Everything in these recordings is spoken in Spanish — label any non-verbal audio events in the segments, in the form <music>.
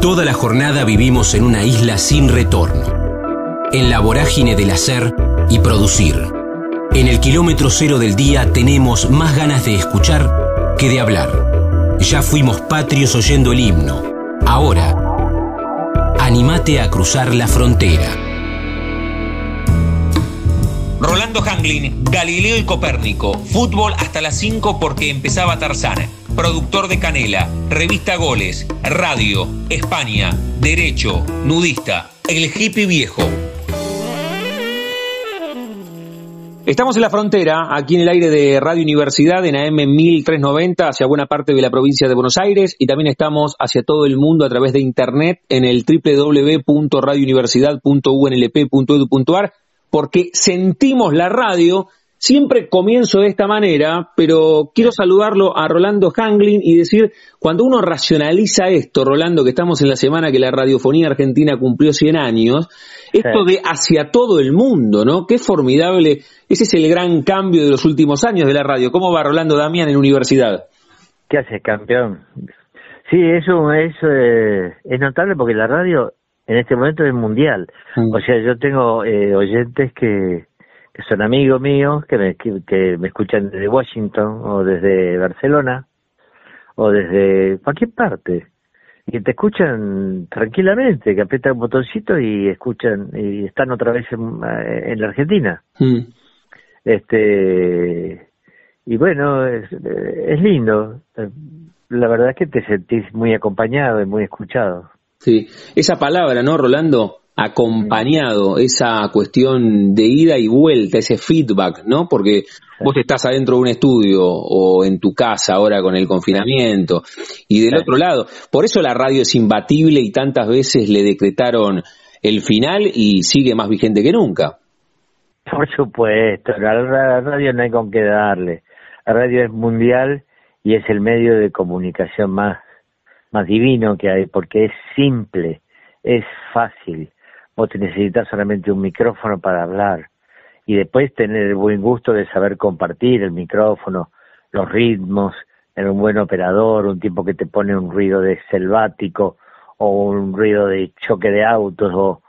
Toda la jornada vivimos en una isla sin retorno, en la vorágine del hacer y producir. En el kilómetro cero del día tenemos más ganas de escuchar que de hablar. Ya fuimos patrios oyendo el himno. Ahora, animate a cruzar la frontera. Rolando Hanglin, Galileo y Copérnico, fútbol hasta las 5 porque empezaba Tarzana productor de Canela, revista Goles, Radio, España, Derecho, Nudista, El Hippie Viejo. Estamos en la frontera, aquí en el aire de Radio Universidad, en AM 1390, hacia buena parte de la provincia de Buenos Aires, y también estamos hacia todo el mundo a través de Internet en el www.radiouniversidad.unlp.edu.ar, porque sentimos la radio Siempre comienzo de esta manera, pero quiero saludarlo a Rolando Hanglin y decir, cuando uno racionaliza esto, Rolando, que estamos en la semana que la radiofonía argentina cumplió 100 años, esto de hacia todo el mundo, ¿no? Qué formidable, ese es el gran cambio de los últimos años de la radio. ¿Cómo va Rolando Damián en universidad? ¿Qué haces, campeón? Sí, eso, eso eh, es notable porque la radio en este momento es mundial. Mm. O sea, yo tengo eh, oyentes que que son amigos míos, que me, que, me escuchan desde Washington o desde Barcelona o desde cualquier parte y que te escuchan tranquilamente, que apretan un botoncito y escuchan y están otra vez en, eh, la Argentina. Mm. Este y bueno, es, es lindo. La verdad es que te sentís muy acompañado y muy escuchado. Sí, esa palabra, ¿no, Rolando? Acompañado esa cuestión de ida y vuelta, ese feedback, ¿no? Porque vos estás adentro de un estudio o en tu casa ahora con el confinamiento y del otro lado, por eso la radio es imbatible y tantas veces le decretaron el final y sigue más vigente que nunca. Por supuesto, la radio no hay con qué darle. La radio es mundial y es el medio de comunicación más, más divino que hay porque es simple, es fácil vos te necesitas solamente un micrófono para hablar y después tener el buen gusto de saber compartir el micrófono, los ritmos, tener un buen operador, un tipo que te pone un ruido de selvático o un ruido de choque de autos o,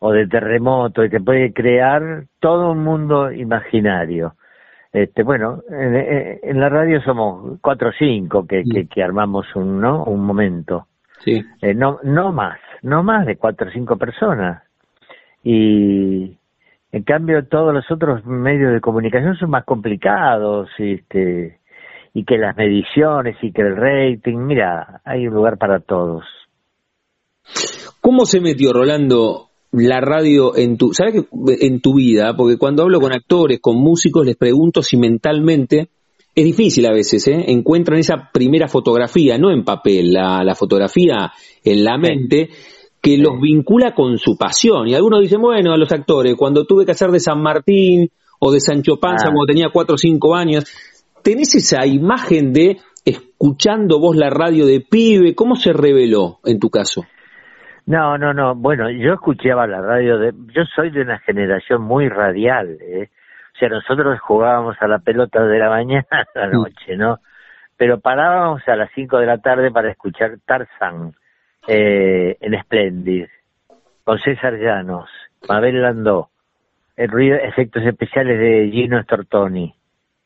o de terremoto y te puede crear todo un mundo imaginario. Este, bueno, en, la radio somos cuatro o cinco que, que, que, armamos un, ¿no? un momento. Sí. Eh, no, no más, no más de cuatro o cinco personas y en cambio todos los otros medios de comunicación son más complicados este, y que las mediciones y que el rating, mira, hay un lugar para todos. ¿Cómo se metió Rolando la radio en tu, sabes que en tu vida? Porque cuando hablo con actores, con músicos, les pregunto si mentalmente es difícil a veces, ¿eh? encuentran esa primera fotografía, no en papel, la, la fotografía en la mente que los vincula con su pasión. Y algunos dicen, bueno, a los actores, cuando tuve que hacer de San Martín o de Sancho Panza ah. cuando tenía cuatro o cinco años, ¿tenés esa imagen de escuchando vos la radio de pibe? ¿Cómo se reveló en tu caso? No, no, no. Bueno, yo escuchaba la radio de... Yo soy de una generación muy radial, ¿eh? O sea, nosotros jugábamos a la pelota de la <laughs> mañana a la mm. noche, ¿no? Pero parábamos a las cinco de la tarde para escuchar Tarzan eh, en Splendid, con César Llanos, Mabel Landó, el efectos especiales de Gino Stortoni,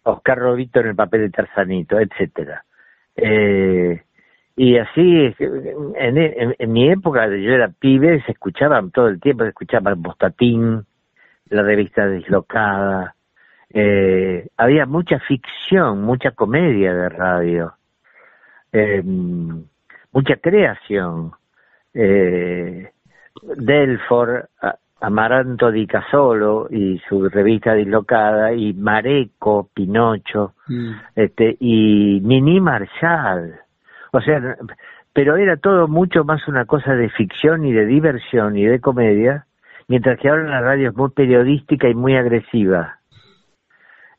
Oscar Robito en el papel de Tarzanito, etcétera. Eh, y así, en, mi época, yo era pibe, se escuchaban todo el tiempo, se escuchaban Bostatín, la revista Dislocada, eh, había mucha ficción, mucha comedia de radio. Eh, mucha creación. Eh, Delfor, Amaranto di Casolo y su revista dislocada, y Mareco, Pinocho, mm. este, y Nini Marshall. O sea, pero era todo mucho más una cosa de ficción y de diversión y de comedia, mientras que ahora la radio es muy periodística y muy agresiva.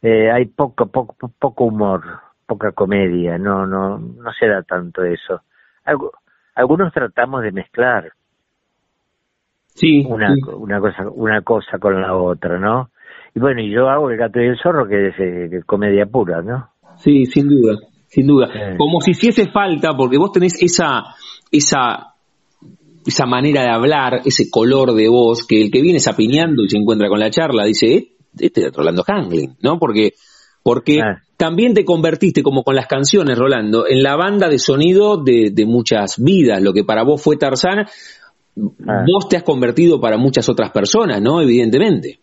Eh, hay poco, poco, poco humor, poca comedia, no, no, no se da tanto eso algunos tratamos de mezclar sí, una, una cosa una cosa con la otra, ¿no? Y bueno, y yo hago el gato y el zorro que es eh, comedia pura, ¿no? Sí, sin duda, sin duda. Como si hiciese falta, porque vos tenés esa esa esa manera de hablar, ese color de voz, que el que viene sapineando y se encuentra con la charla dice, eh, este es Rolando Hangling, ¿no? Porque, porque ah. También te convertiste, como con las canciones, Rolando, en la banda de sonido de, muchas vidas. Lo que para vos fue Tarzán, ah. vos te has convertido para muchas otras personas, ¿no? Evidentemente.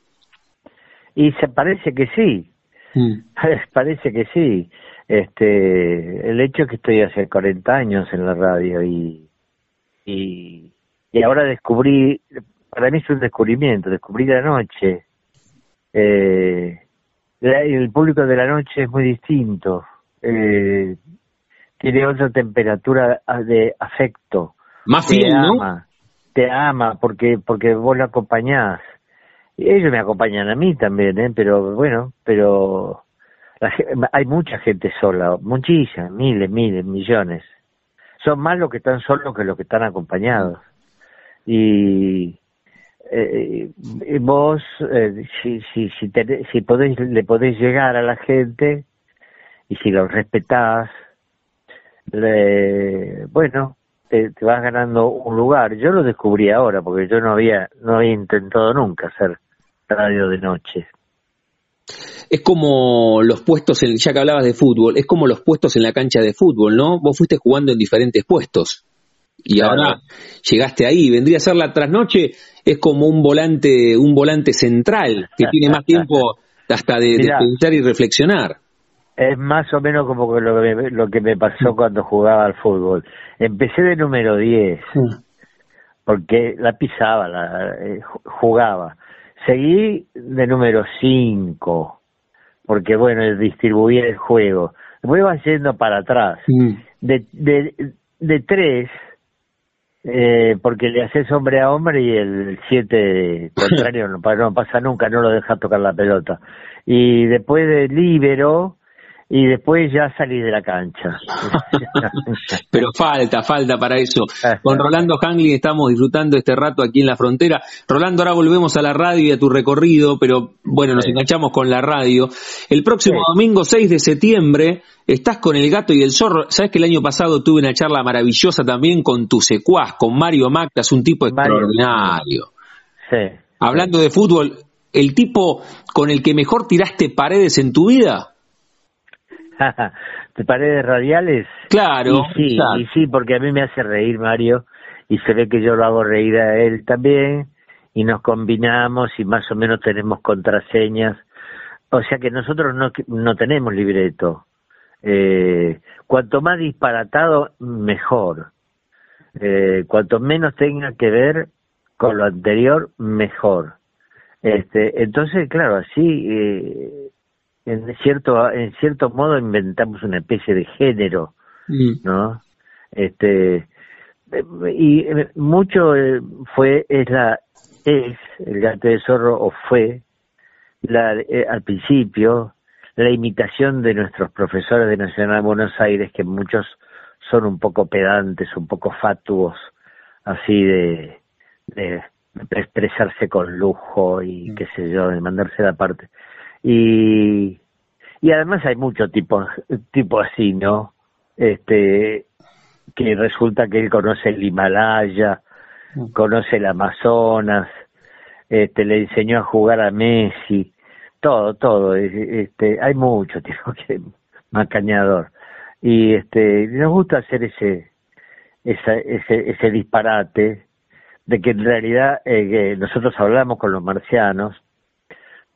Y se parece que sí. Mm. <laughs> Parece que sí. Este, el hecho es que estoy hace 40 años en la radio y, y, y ahora descubrí, para mí es un descubrimiento, descubrí la noche. Eh, el público de la noche es muy distinto. Eh, tiene otra temperatura de afecto. Más te ama, Te ama porque porque vos lo acompañás. Ellos me acompañan a mí también, ¿eh? pero bueno, pero hay mucha gente sola, muchísimas, miles, miles, millones. Son más los que están solos que los que están acompañados. Y eh, vos, eh, si, si, si, si podés, le podés llegar a la gente y si lo respetás, le, bueno, te, te, vas ganando un lugar. Yo lo descubrí ahora porque yo no había, no había intentado nunca hacer radio de noche es como los puestos, en, ya que hablabas de fútbol, es como los puestos en la cancha de fútbol, ¿no? Vos fuiste jugando en diferentes puestos y ahora llegaste ahí. Vendría a ser la trasnoche, es como un volante, un volante central que <laughs> tiene más tiempo hasta de, pensar y reflexionar. Es más o menos como lo que me, lo que me pasó cuando jugaba al fútbol. Empecé de número 10, porque la pisaba, la, eh, jugaba. Seguí de número 5, porque bueno, distribuía el juego. Después va yendo para atrás. Mm. De, de, de tres, eh, porque le haces hombre a hombre y el siete <laughs> contrario no, no, pasa nunca, no lo deja tocar la pelota. Y después de libero, y después ya salí de la cancha. <laughs> Pero falta, falta para eso. Con Rolando Hangling estamos disfrutando este rato aquí en la frontera. Rolando, ahora volvemos a la radio y a tu recorrido, pero bueno, nos enganchamos con la radio. El próximo domingo 6 de septiembre estás con el gato y el zorro. Sabes que el año pasado tuve una charla maravillosa también con tu secuaz, con Mario Mactas, un tipo extraordinario. Sí. Hablando de fútbol, ¿el tipo con el que mejor tiraste paredes en tu vida? <laughs> de paredes radiales. Claro. Y sí, y sí, porque a mí me hace reír Mario y se ve que yo lo hago reír a él también y nos combinamos y más o menos tenemos contraseñas. O sea que nosotros no, no tenemos libreto. Eh, cuanto más disparatado, mejor. Eh, cuanto menos tenga que ver con lo anterior, mejor. Este, entonces, claro, así eh, en cierto en cierto modo inventamos una especie de género mm. no este y mucho eh, fue es la es el gato de zorro o fue la eh, al principio la imitación de nuestros profesores de Nacional de Buenos Aires que muchos son un poco pedantes un poco fatuos así de, de expresarse con lujo y mm. qué sé yo de mandarse la parte y, y además hay mucho tipo, tipo así, ¿no? Este, que resulta que él conoce el Himalaya, mm. conoce el Amazonas, este, le enseñó a jugar a Messi, todo, todo, este, hay mucho, tipo <laughs> que macañador. Y este, nos gusta hacer ese, ese, ese disparate de que en realidad eh, nosotros hablamos con los marcianos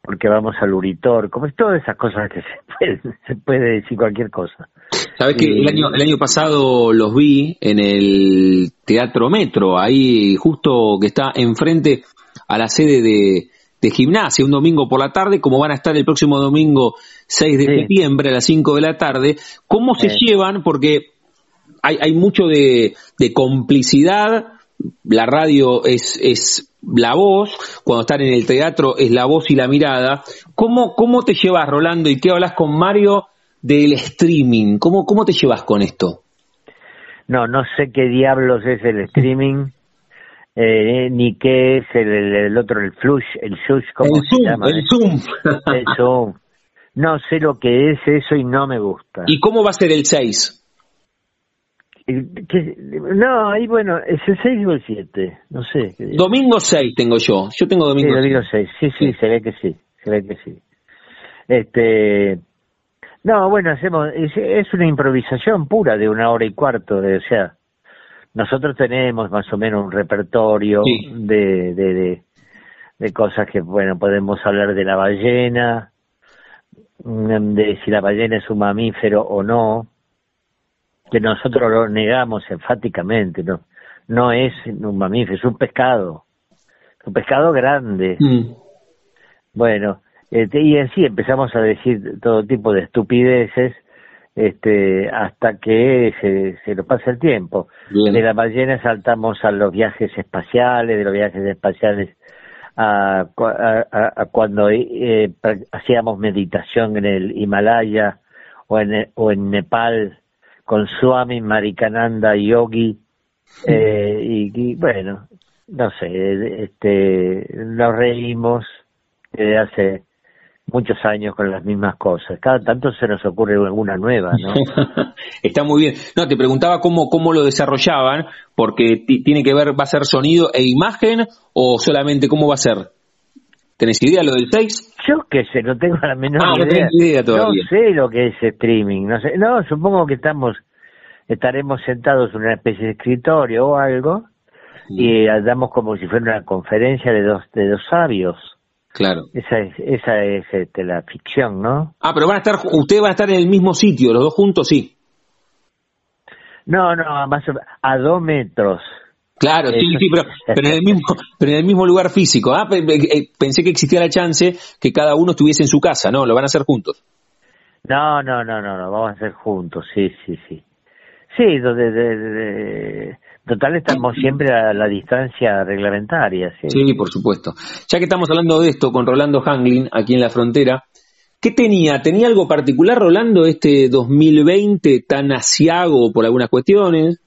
porque vamos al Uritor, como es todas esas cosas que se <laughs> puede, se puede decir cualquier cosa. Sabes que el año, el año pasado los vi en el Teatro Metro, ahí justo que está enfrente a la sede de, de gimnasia, un domingo por la tarde, como van a estar el próximo domingo 6 de septiembre a las 5 de la tarde, ¿cómo se llevan? Porque hay, hay mucho de, de complicidad, la radio es, es la voz, cuando están en el teatro es la voz y la mirada. ¿Cómo, cómo te llevas, Rolando, y qué hablas con Mario del streaming? ¿Cómo, cómo te llevas con esto? No, no sé qué diablos es el streaming, <laughs> eh, ni qué es el, otro, el flush, el shush, ¿cómo se llama? El Zoom. El Zoom. No sé lo que es eso y no me gusta. ¿Y cómo va a ser el 6? No, ahí bueno, ¿es el 6 o el 7? No sé. Domingo 6 tengo yo. Yo tengo domingo Sí, domingo 6. Sí, sí, se ve que sí. Se ve que sí. Este. No, bueno, hacemos. Es, una improvisación pura de una hora y cuarto. De, o sea, nosotros tenemos más o menos un repertorio de, de, de, cosas que, bueno, podemos hablar de la ballena, mm, de si la ballena es un mamífero o no, que nosotros lo negamos enfáticamente, no, no es un mamífero, es un pescado, un pescado grande. Mm. Bueno, este, y así empezamos a decir todo tipo de estupideces este, hasta que se, se nos pasa el tiempo. De la ballena saltamos a los viajes espaciales, de los viajes espaciales a, a, cuando eh, hacíamos meditación en el Himalaya o en, o en Nepal con Swami Marikananda Yogi. Eh, y, bueno, no sé, este, nos reímos desde hace muchos años con las mismas cosas. Cada tanto se nos ocurre alguna nueva, ¿no? <laughs> Está muy bien. No, te preguntaba cómo, cómo lo desarrollaban, porque tiene que ver, ¿va a ser sonido e imagen o solamente cómo va a ser? ¿Tenés idea lo del 6? Yo qué sé, no tengo la menor ah, idea. No, idea todavía. no sé lo que es streaming, no sé. No, supongo que estamos, estaremos sentados en una especie de escritorio o algo y damos como si fuera una conferencia de dos, de dos sabios. Claro. Esa es, esa es este, la ficción, ¿no? Ah, pero van a estar, ustedes van a estar en el mismo sitio, los dos juntos, sí. No, no, más a dos metros. Claro, sí, sí, pero, pero, en el mismo, pero en el mismo lugar físico. Ah, eh, pensé que existía la chance que cada uno estuviese en su casa, ¿no? Lo van a hacer juntos. No, no, no, no, no, vamos a hacer juntos, sí, sí, sí. Sí, de, de, total estamos siempre a la distancia reglamentaria. Sí. sí, por supuesto. Ya que estamos hablando de esto con Rolando Hanglin, aquí en la frontera, ¿qué tenía? ¿Tenía algo particular, Rolando, este 2020 tan asiago por algunas cuestiones?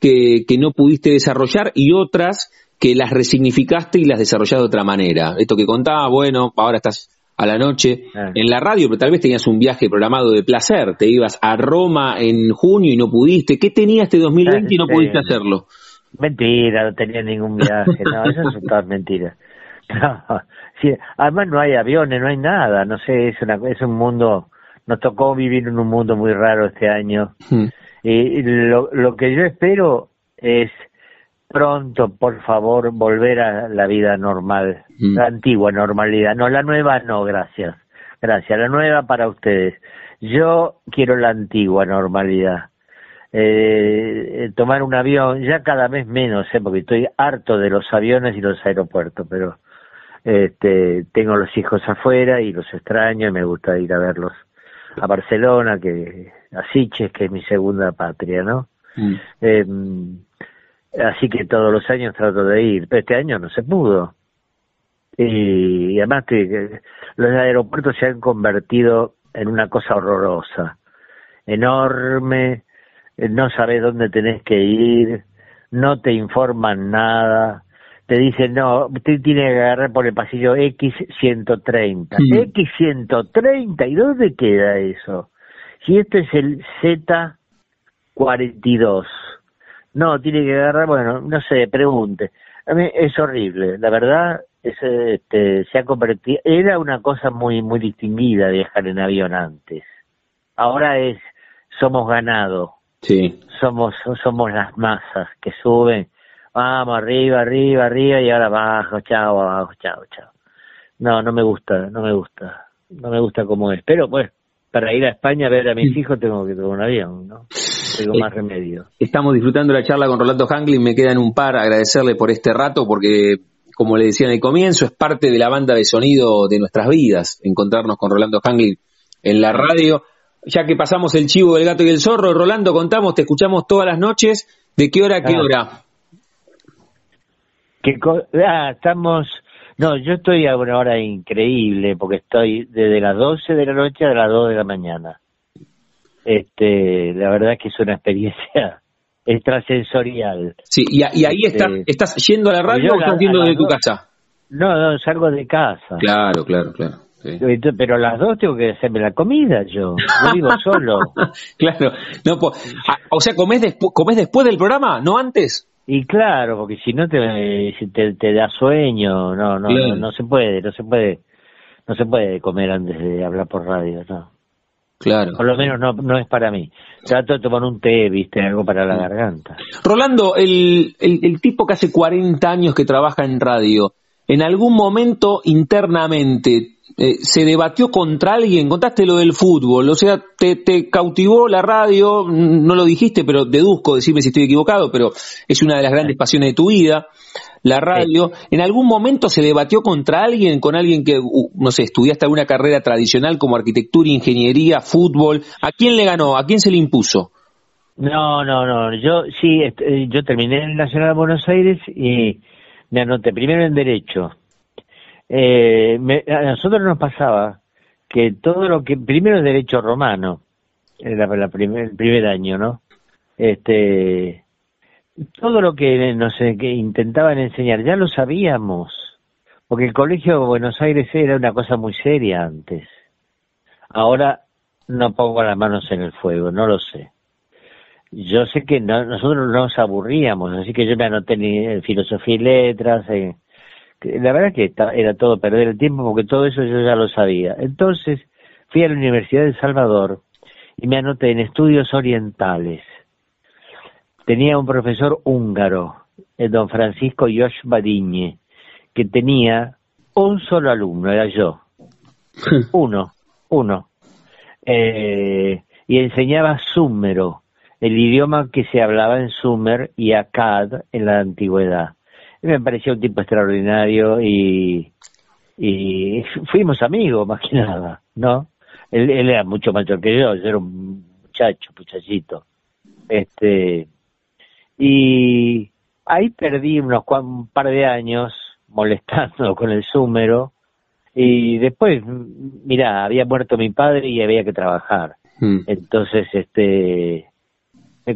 Que, que no pudiste desarrollar y otras que las resignificaste y las desarrollaste de otra manera. Esto que contaba, bueno, ahora estás a la noche ah. en la radio, pero tal vez tenías un viaje programado de placer, te ibas a Roma en junio y no pudiste. ¿Qué tenía este 2020 y no pudiste hacerlo? Mentira, no tenía ningún viaje, no, eso es todas mentiras. No, sí, además no hay aviones, no hay nada, no sé, es, una, es un mundo, nos tocó vivir en un mundo muy raro este año. Hmm. Y lo, lo que yo espero es pronto, por favor, volver a la vida normal, mm. la antigua normalidad. No, la nueva no, gracias. Gracias, la nueva para ustedes. Yo quiero la antigua normalidad. Eh, eh, tomar un avión, ya cada vez menos, ¿eh? porque estoy harto de los aviones y los aeropuertos, pero este, tengo los hijos afuera y los extraño y me gusta ir a verlos a Barcelona, que a Siches, que es mi segunda patria, ¿no? Mm. Em, así que todos los años trato de ir, pero este año no se pudo. Y, además que, los aeropuertos se han convertido en una cosa horrorosa, enorme, no sabes dónde tenés que ir, no te informan nada, te dicen, no, usted tiene que agarrar por el pasillo X130. X130, ¿y dónde queda eso? Si este es el Z42. No, tiene que agarrar, bueno, no sé, pregunte. A mí es horrible, la verdad, es, este, se ha convertido, era una cosa muy, muy distinguida viajar en avión antes. Ahora es, somos ganado. Sí. Somos, somos las masas que suben vamos arriba, arriba, arriba y ahora abajo, chao, abajo, chao, chao. No, no me gusta, no me gusta, no me gusta como es. Pero pues, para ir a España a ver a mis hijos tengo que tomar un avión, ¿no? Tengo más remedio. Estamos disfrutando la charla con Rolando Hanglin, me quedan un par, agradecerle por este rato porque como le decía en el comienzo, es parte de la banda de sonido de nuestras vidas, encontrarnos con Rolando Hanglin en la radio. Ya que pasamos el chivo del gato y el zorro, Rolando, contamos, te escuchamos todas las noches. ¿De qué hora a qué ah. hora? Que, ah, estamos... No, yo estoy a una hora increíble porque estoy desde las 12 de la noche a las 2 de la mañana. Este, la verdad es que es una experiencia <laughs> extrasensorial. Sí, y, ahí está, este, estás yendo a la radio o estás yendo de tu casa? No, no, salgo de casa. Claro, claro, claro. Pero a las dos tengo que hacerme la comida yo. Yo vivo solo. <laughs> claro. No, o sea, ¿comés, ¿comés después del programa, no antes? Y claro, porque si no te, te, da sueño, no, no, no, se puede, no se puede, no se puede comer antes de hablar por radio, no. Claro. Por lo menos no, no es para mí. Trato de tomar un té, viste, algo para la garganta. Rolando, el, el, el tipo que hace 40 años que trabaja en radio, en algún momento internamente eh, se debatió contra alguien, contaste lo del fútbol, o sea, te, te, cautivó la radio, no lo dijiste, pero deduzco, decirme si estoy equivocado, pero es una de las grandes pasiones de tu vida, la radio. ¿En algún momento se debatió contra alguien, con alguien que, no sé, estudiaste alguna carrera tradicional como arquitectura, ingeniería, fútbol? ¿A quién le ganó? ¿A quién se le impuso? No, no, no, yo sí, eh, yo terminé en el Nacional de Buenos Aires y me anoté primero en Derecho. Eh, a nosotros nos pasaba que todo lo que, primero el Derecho Romano, era la primer, el primer año, ¿no? Este, todo lo que nos que intentaban enseñar ya lo sabíamos, porque el Colegio de Buenos Aires era una cosa muy seria antes. Ahora no pongo las manos en el fuego, no lo sé yo sé que nosotros nos aburríamos, así que yo me anoté en filosofía y letras. la verdad que era todo perder el tiempo porque todo eso yo ya lo sabía. Entonces fui a la Universidad de Salvador y me anoté en estudios orientales. Tenía un profesor húngaro, el don Francisco Josh Badiñe, que tenía un solo alumno, era yo. <laughs> uno, uno. Eh, y enseñaba súmero el idioma que se hablaba en Sumer y Akkad en la antigüedad. me parecía un tipo extraordinario y, y fuimos amigos más que nada, ¿no? Él, era mucho mayor que yo, yo era un muchacho, muchachito. Este, y ahí perdí unos un par de años molestando <laughs> con el súmero y después, mira, había muerto mi padre y había que trabajar. Hmm. Entonces, este,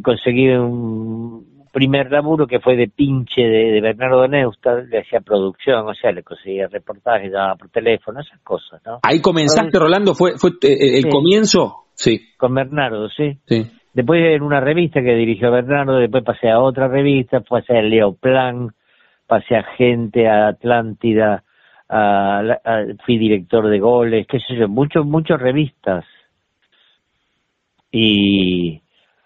conseguí un primer laburo que fue de pinche de, Bernardo Neustadt, le hacía producción, o sea, le conseguía reportajes, daba por teléfono, esas cosas, ¿no? Ahí comenzaste, Rolando, fue, fue eh, eh, el comienzo, sí. Con Bernardo, sí. sí. Después en una revista que dirigió Bernardo, después pasé a otra revista, pasé a Leoplan, pasé a Gente, a Atlántida, fui director de goles, qué sé yo, muchos, muchas revistas. Y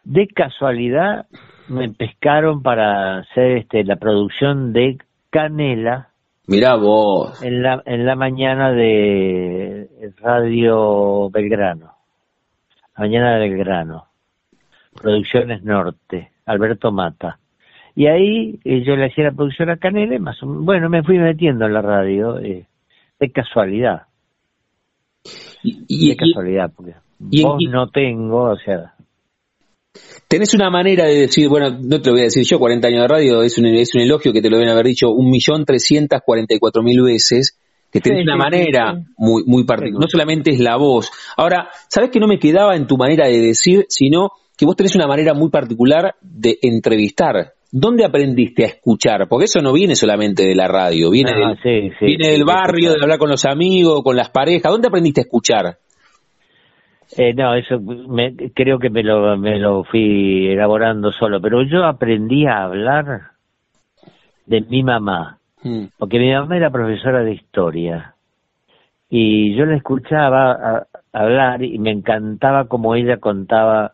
de casualidad me pescaron para hacer este, la producción de Canela. Mirá vos. En la, en la mañana de Radio Belgrano. Mañana de Belgrano. Producciones Norte. Alberto Mata. Y ahí eh, yo le hacía la producción a Canela y más bueno, me fui metiendo en la radio eh, de casualidad. Y, de casualidad, porque vos no tengo, o sea, tenés una manera de decir, bueno, no te lo voy a decir yo, 40 años de radio, es un, es un elogio que te lo deben haber dicho un millón trescientas cuarenta y cuatro mil veces, que tenés una manera muy, muy particular, no solamente es la voz. Ahora, ¿sabés que no me quedaba en tu manera de decir, sino que vos tenés una manera muy particular de entrevistar? ¿Dónde aprendiste a escuchar? Porque eso no viene solamente de la radio, viene, ah, del, viene del barrio, de hablar con los amigos, con las parejas. ¿Dónde aprendiste a escuchar? Eh, no, eso me, creo que me lo, me lo fui elaborando solo, pero yo aprendí a hablar de mi mamá, hmm. porque mi mamá era profesora de historia y yo la escuchaba hablar y me encantaba como ella contaba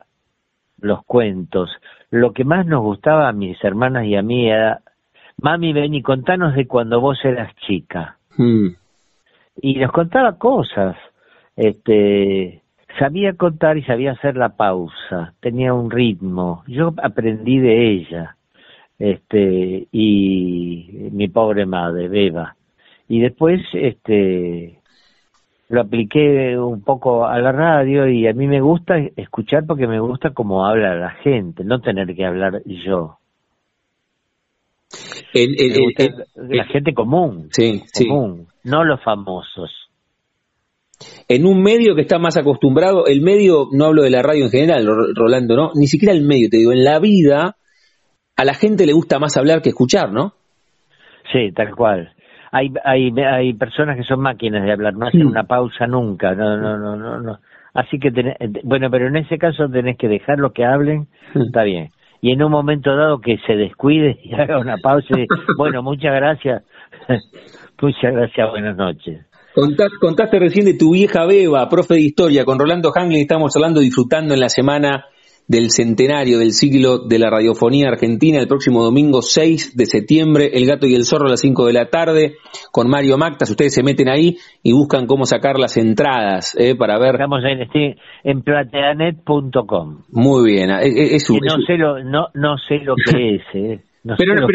los cuentos. Lo que más nos gustaba a mis hermanas y a mí era, mami, ven y contanos de cuando vos eras chica. Hmm. Y nos contaba cosas, este, sabía contar y sabía hacer la pausa, tenía un ritmo. Yo aprendí de ella, este, y mi pobre madre, Beba. Y después, este, lo apliqué un poco a la radio y a mí me gusta escuchar porque me gusta cómo habla la gente, no tener que hablar yo. la gente común, sí, común, no los famosos en un medio que está más acostumbrado, el medio, no hablo de la radio en general, Rolando, ¿no? Ni siquiera el medio, te digo, en la vida a la gente le gusta más hablar que escuchar, ¿no? Sí, tal cual. hay, hay, hay personas que son máquinas de hablar, no hacen una pausa nunca, no, no, no, no, no. Así que, bueno, pero en ese caso tenés que dejarlo que hablen, está bien. Y en un momento dado que se descuide y <laughs> haga una pausa y, bueno, muchas gracias, <laughs> muchas gracias, buenas noches. Contaste, recién de tu vieja beba, profe de historia, con Rolando Hanglin estamos hablando, disfrutando en la semana del centenario del siglo de la radiofonía argentina, el próximo domingo 6 de septiembre, El Gato y el Zorro a las 5 de la tarde, con Mario Mactas, ustedes se meten ahí y buscan cómo sacar las entradas eh, para ver... Estamos en, este, en plateanet.com. Muy bien. Eh, eh, es, no, Sé lo, no, no sé lo que es, eh pero,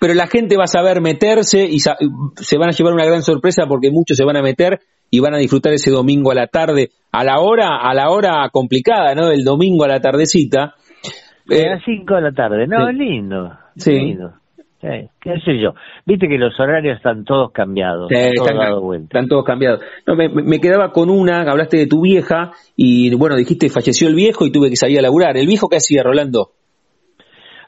pero, la gente va a saber meterse y se van a llevar una gran sorpresa porque muchos se van a meter y van a disfrutar ese domingo a la tarde, a la hora, a la hora complicada, ¿no? El domingo a la tardecita. a las 5 de la tarde, no, es lindo. Sí. Lindo. qué sé yo. Viste que los horarios están todos cambiados. están, todos cambiados. No, me, me, quedaba con una, hablaste de tu vieja y bueno, dijiste falleció el viejo y tuve que salir a laburar. ¿El viejo qué hacía, Rolando?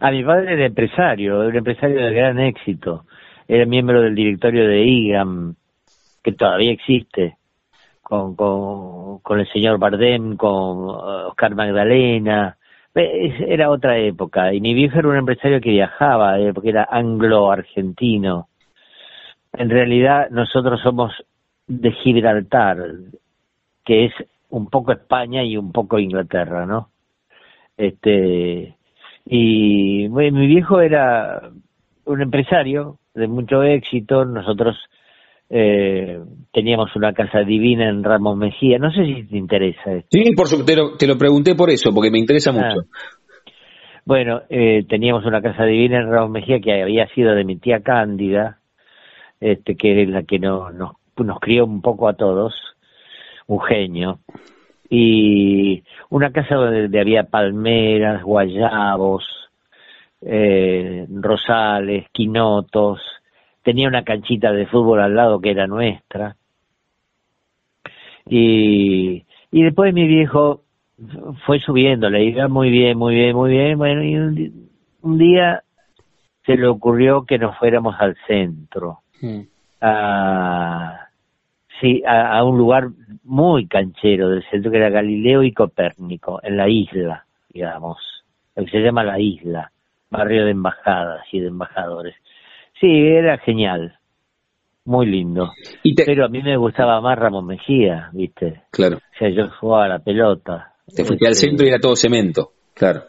A mi padre era empresario, era empresario de gran éxito. Era miembro del directorio de IGAM, que todavía existe, con, con, el señor Bardem, con eh, Oscar Magdalena. Era otra época. Y mi viejo era un empresario que viajaba, eh, porque era anglo-argentino. En realidad nosotros somos de Gibraltar, que es un poco España y un poco Inglaterra, ¿no? Este, y mi viejo era un empresario de mucho éxito, nosotros eh, teníamos una casa divina en Ramos Mejía, no sé si te interesa esto. Sí, por supuesto, te lo, te lo pregunté por eso, porque me interesa ah. mucho. Bueno, eh, teníamos una casa divina en Ramos Mejía que había sido de mi tía Cándida, este, que es la que no, nos, nos crió un poco a todos, un genio y una casa donde había palmeras, guayabos, eh, rosales, quinotos, tenía una canchita de fútbol al lado que era nuestra. Y, y después mi viejo fue subiendo, le iba muy bien, muy bien, muy bien. Bueno, y un, día se le ocurrió que nos fuéramos al centro. Mm. A, sí, a, un lugar muy canchero del centro que era Galileo y Copérnico, en la isla, digamos, lo que se llama la isla, barrio de embajadas y de embajadores. Sí, era genial, muy lindo. Pero a mí me gustaba más Ramón Mejía, ¿viste? Claro. O sea, yo jugaba a la pelota. Te fuiste al este, centro y era todo cemento, claro.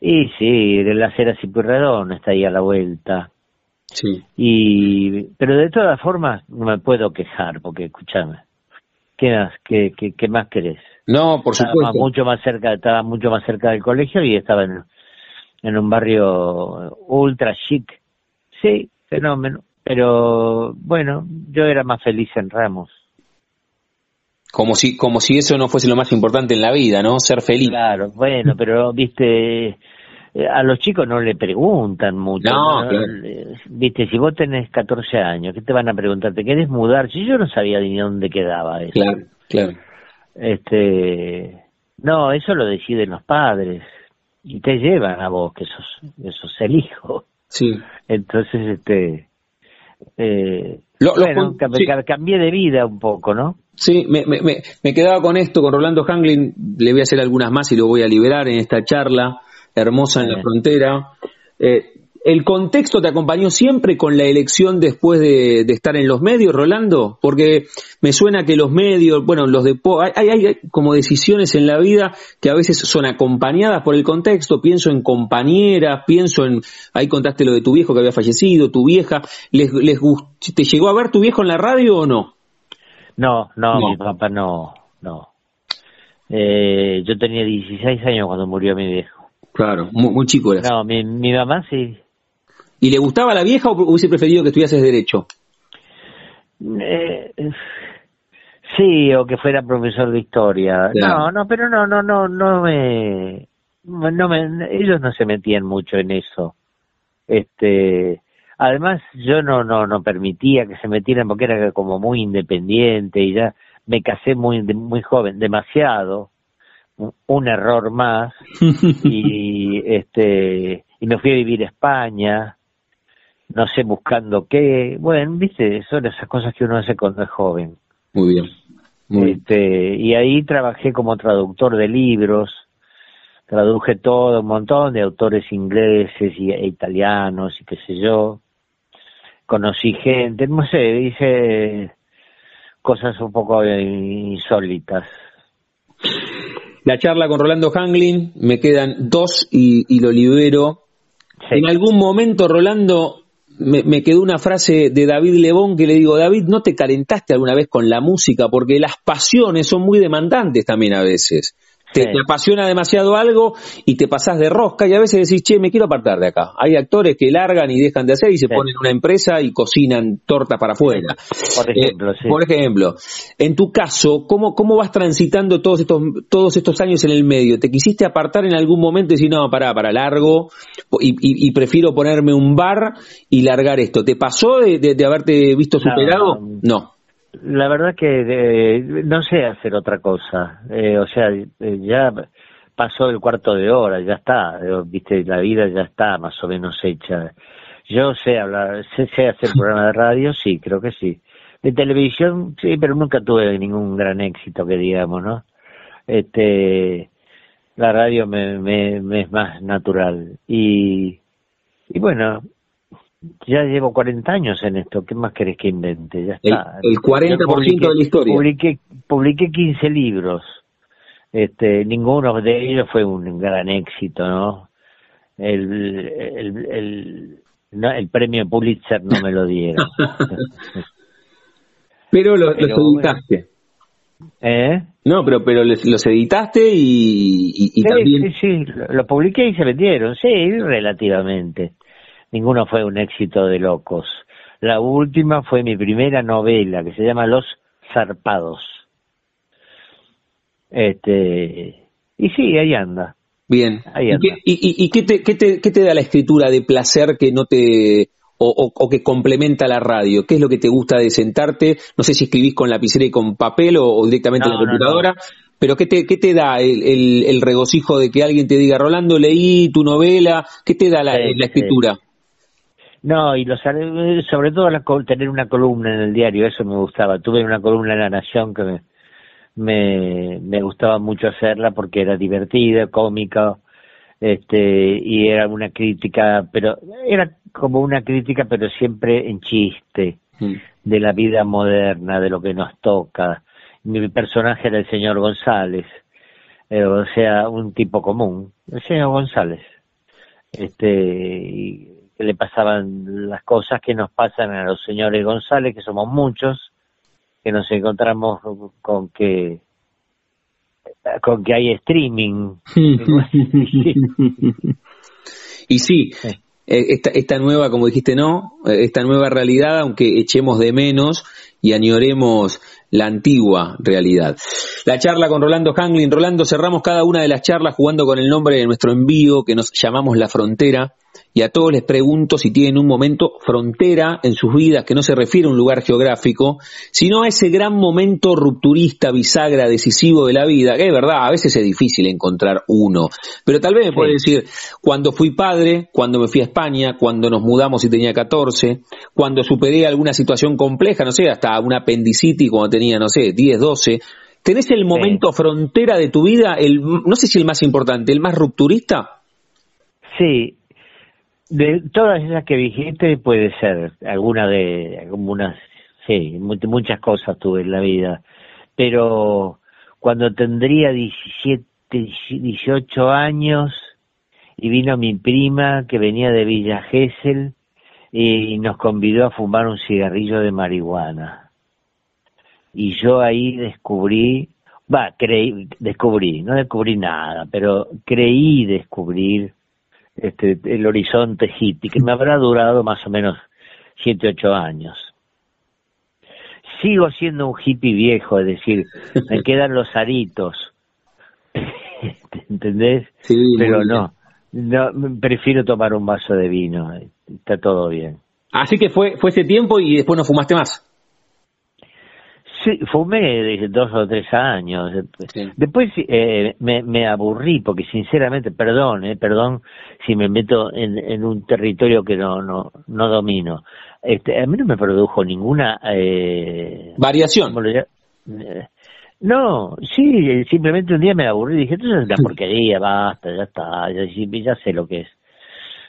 Y sí, de la acera Cipurredón está ahí a la vuelta. Sí. Y, pero de todas formas no me puedo quejar, porque escúchame, ¿qué más, qué, qué, más querés? No, por estaba mucho más cerca, estaba mucho más cerca del colegio y estaba en, en un barrio ultra chic. Sí, fenómeno. Pero bueno, yo era más feliz en Ramos. Como si, como si eso no fuese lo más importante en la vida, ¿no? Ser feliz. Claro, bueno, pero viste, a los chicos no le preguntan mucho. No, Viste, si vos tenés 14 años, ¿qué te van a preguntar? ¿Te querés mudar? Si yo no sabía ni dónde quedaba eso. Claro, claro. Este, no, eso lo deciden los padres y te llevan a vos, que sos, que sos el hijo. Sí. Entonces, este, eh, bueno, cambié de vida un poco, ¿no? Sí, me, me, me, quedaba con esto, con Rolando Hanglin, le voy a hacer algunas más y lo voy a liberar en esta charla hermosa en la frontera. Eh, ¿El contexto te acompañó siempre con la elección después de, estar en los medios, Rolando? Porque me suena que los medios, bueno, los de hay, hay, como decisiones en la vida que a veces son acompañadas por el contexto. Pienso en compañeras, pienso en, ahí contaste lo de tu viejo que había fallecido, tu vieja. ¿Les, les ¿Te llegó a ver tu viejo en la radio o no? No, no, mi papá no, no. Eh, yo tenía 16 años cuando murió mi viejo. Claro, muy, chico era. No, mi, mi mamá sí. ¿Y le gustaba la vieja o hubiese preferido que estudiases Derecho? Eh, sí, o que fuera profesor de historia. No, no, pero no, no, no, no me, no me, ellos no se metían mucho en eso. Este, además yo no, no, no permitía que se metieran porque era como muy independiente y ya me casé muy, muy joven, demasiado un error más <laughs> y este y me fui a vivir a España no sé, buscando qué, bueno, viste, son esas cosas que uno hace cuando es joven. Muy bien. este, y ahí trabajé como traductor de libros, traduje todo, un montón de autores ingleses y, e italianos y qué sé yo. Conocí gente, no sé, hice cosas un poco insólitas. La charla con Rolando Hanglin, me quedan dos y, lo libero. En algún momento, Rolando, me, me, quedó una frase de David Lebón que le digo, David, ¿no te calentaste alguna vez con la música? Porque las pasiones son muy demandantes también a veces. Te, apasiona demasiado algo y te pasás de rosca y a veces decís, che, me quiero apartar de acá. Hay actores que largan y dejan de hacer y se ponen una empresa y cocinan torta para afuera. Por ejemplo, eh, Por ejemplo, en tu caso, ¿cómo, ¿cómo vas transitando todos estos, todos estos años en el medio? ¿Te quisiste apartar en algún momento y decir, no, para, para largo y, prefiero ponerme un bar y largar esto? ¿Te pasó de, haberte visto superado? no. La verdad que no sé hacer otra cosa. Eh, o sea, eh, ya pasó el cuarto de hora, ya está. Eh, viste, la vida ya está más o menos hecha. Yo sé hablar, sé, sé hacer <laughs> programa de radio, sí, creo que sí. De televisión, sí, pero nunca tuve ningún gran éxito, que digamos, ¿no? Este, la radio me, me, me es más natural. Y, y bueno, ya llevo 40 años en esto, ¿qué más querés que invente? Ya está. El, 40% de la historia. Publiqué, publiqué 15 libros, este, ninguno de ellos fue un gran éxito, ¿no? El, el, el, el premio Pulitzer no me lo dieron. <laughs> pero los editaste. ¿Eh? No, pero pero los editaste y, y, también... Sí, sí, lo publiqué y se vendieron, sí, relativamente ninguno fue un éxito de locos. La última fue mi primera novela, que se llama Los Zarpados. Este, y sí, ahí anda. Bien. ¿Y, qué, te, qué, te, qué, te, da la escritura de placer que no te... O, o, que complementa la radio? ¿Qué es lo que te gusta de sentarte? No sé si escribís con lapicera y con papel o, directamente en la computadora, pero ¿qué te, qué te da el, el, regocijo de que alguien te diga, Rolando, leí tu novela? ¿Qué te da la, la escritura? No, y los, sobre todo la, tener una columna en el diario, eso me gustaba. Tuve una columna en La Nación que me, me, me gustaba mucho hacerla porque era divertida, cómica, este, y era una crítica, pero era como una crítica, pero siempre en chiste, mm. de la vida moderna, de lo que nos toca. Mi personaje era el señor González, eh, o sea, un tipo común, el señor González. Este, y que le pasaban las cosas que nos pasan a los señores González, que somos muchos, que nos encontramos con que con que hay streaming. <laughs> y sí, eh, esta, esta nueva, como dijiste, no, eh, esta nueva realidad, aunque echemos de menos y añoremos la antigua realidad. La charla con Rolando Hanglin. Rolando, cerramos cada una de las charlas jugando con el nombre de nuestro envío que nos llamamos La Frontera y a todos les pregunto si tienen un momento frontera en sus vidas que no se refiere a un lugar geográfico, sino a ese gran momento rupturista, bisagra, decisivo de la vida, que es verdad, a veces es difícil encontrar uno, pero tal vez me puede decir, cuando fui padre, cuando me fui a España, cuando nos mudamos y tenía 14, cuando superé alguna situación compleja, no sé, hasta una apendicitis cuando tenía, no sé, 10, 12, ¿tenés el momento frontera de tu vida, el, no sé si el más importante, el más rupturista? Sí, de todas esas que dijiste puede ser, alguna de, algunas, sí, muchas cosas tuve en la vida, pero cuando tendría 17, 18 años y vino mi prima que venía de Villa Gesell y nos convidó a fumar un cigarrillo de marihuana. Y yo ahí descubrí, va, creí, descubrí, no descubrí nada, pero creí descubrir este, el horizonte hippie, que me habrá durado más o menos siete, ocho años. Sigo siendo un hippie viejo, es decir, me <laughs> quedan los aritos, <laughs> ¿entendés? Pero no, no, prefiero tomar un vaso de vino, está todo bien. Así que fue, fue ese tiempo y después no fumaste más. Sí, fumé dos o tres años. Después eh, me, me, aburrí porque sinceramente, perdón, eh, perdón si me meto en, en un territorio que no, no, no domino. Este, a mí no me produjo ninguna... Eh, Variación. Eh, no, sí, simplemente un día me aburrí y dije, esto es una porquería, basta, ya está, ya, ya sé lo que es.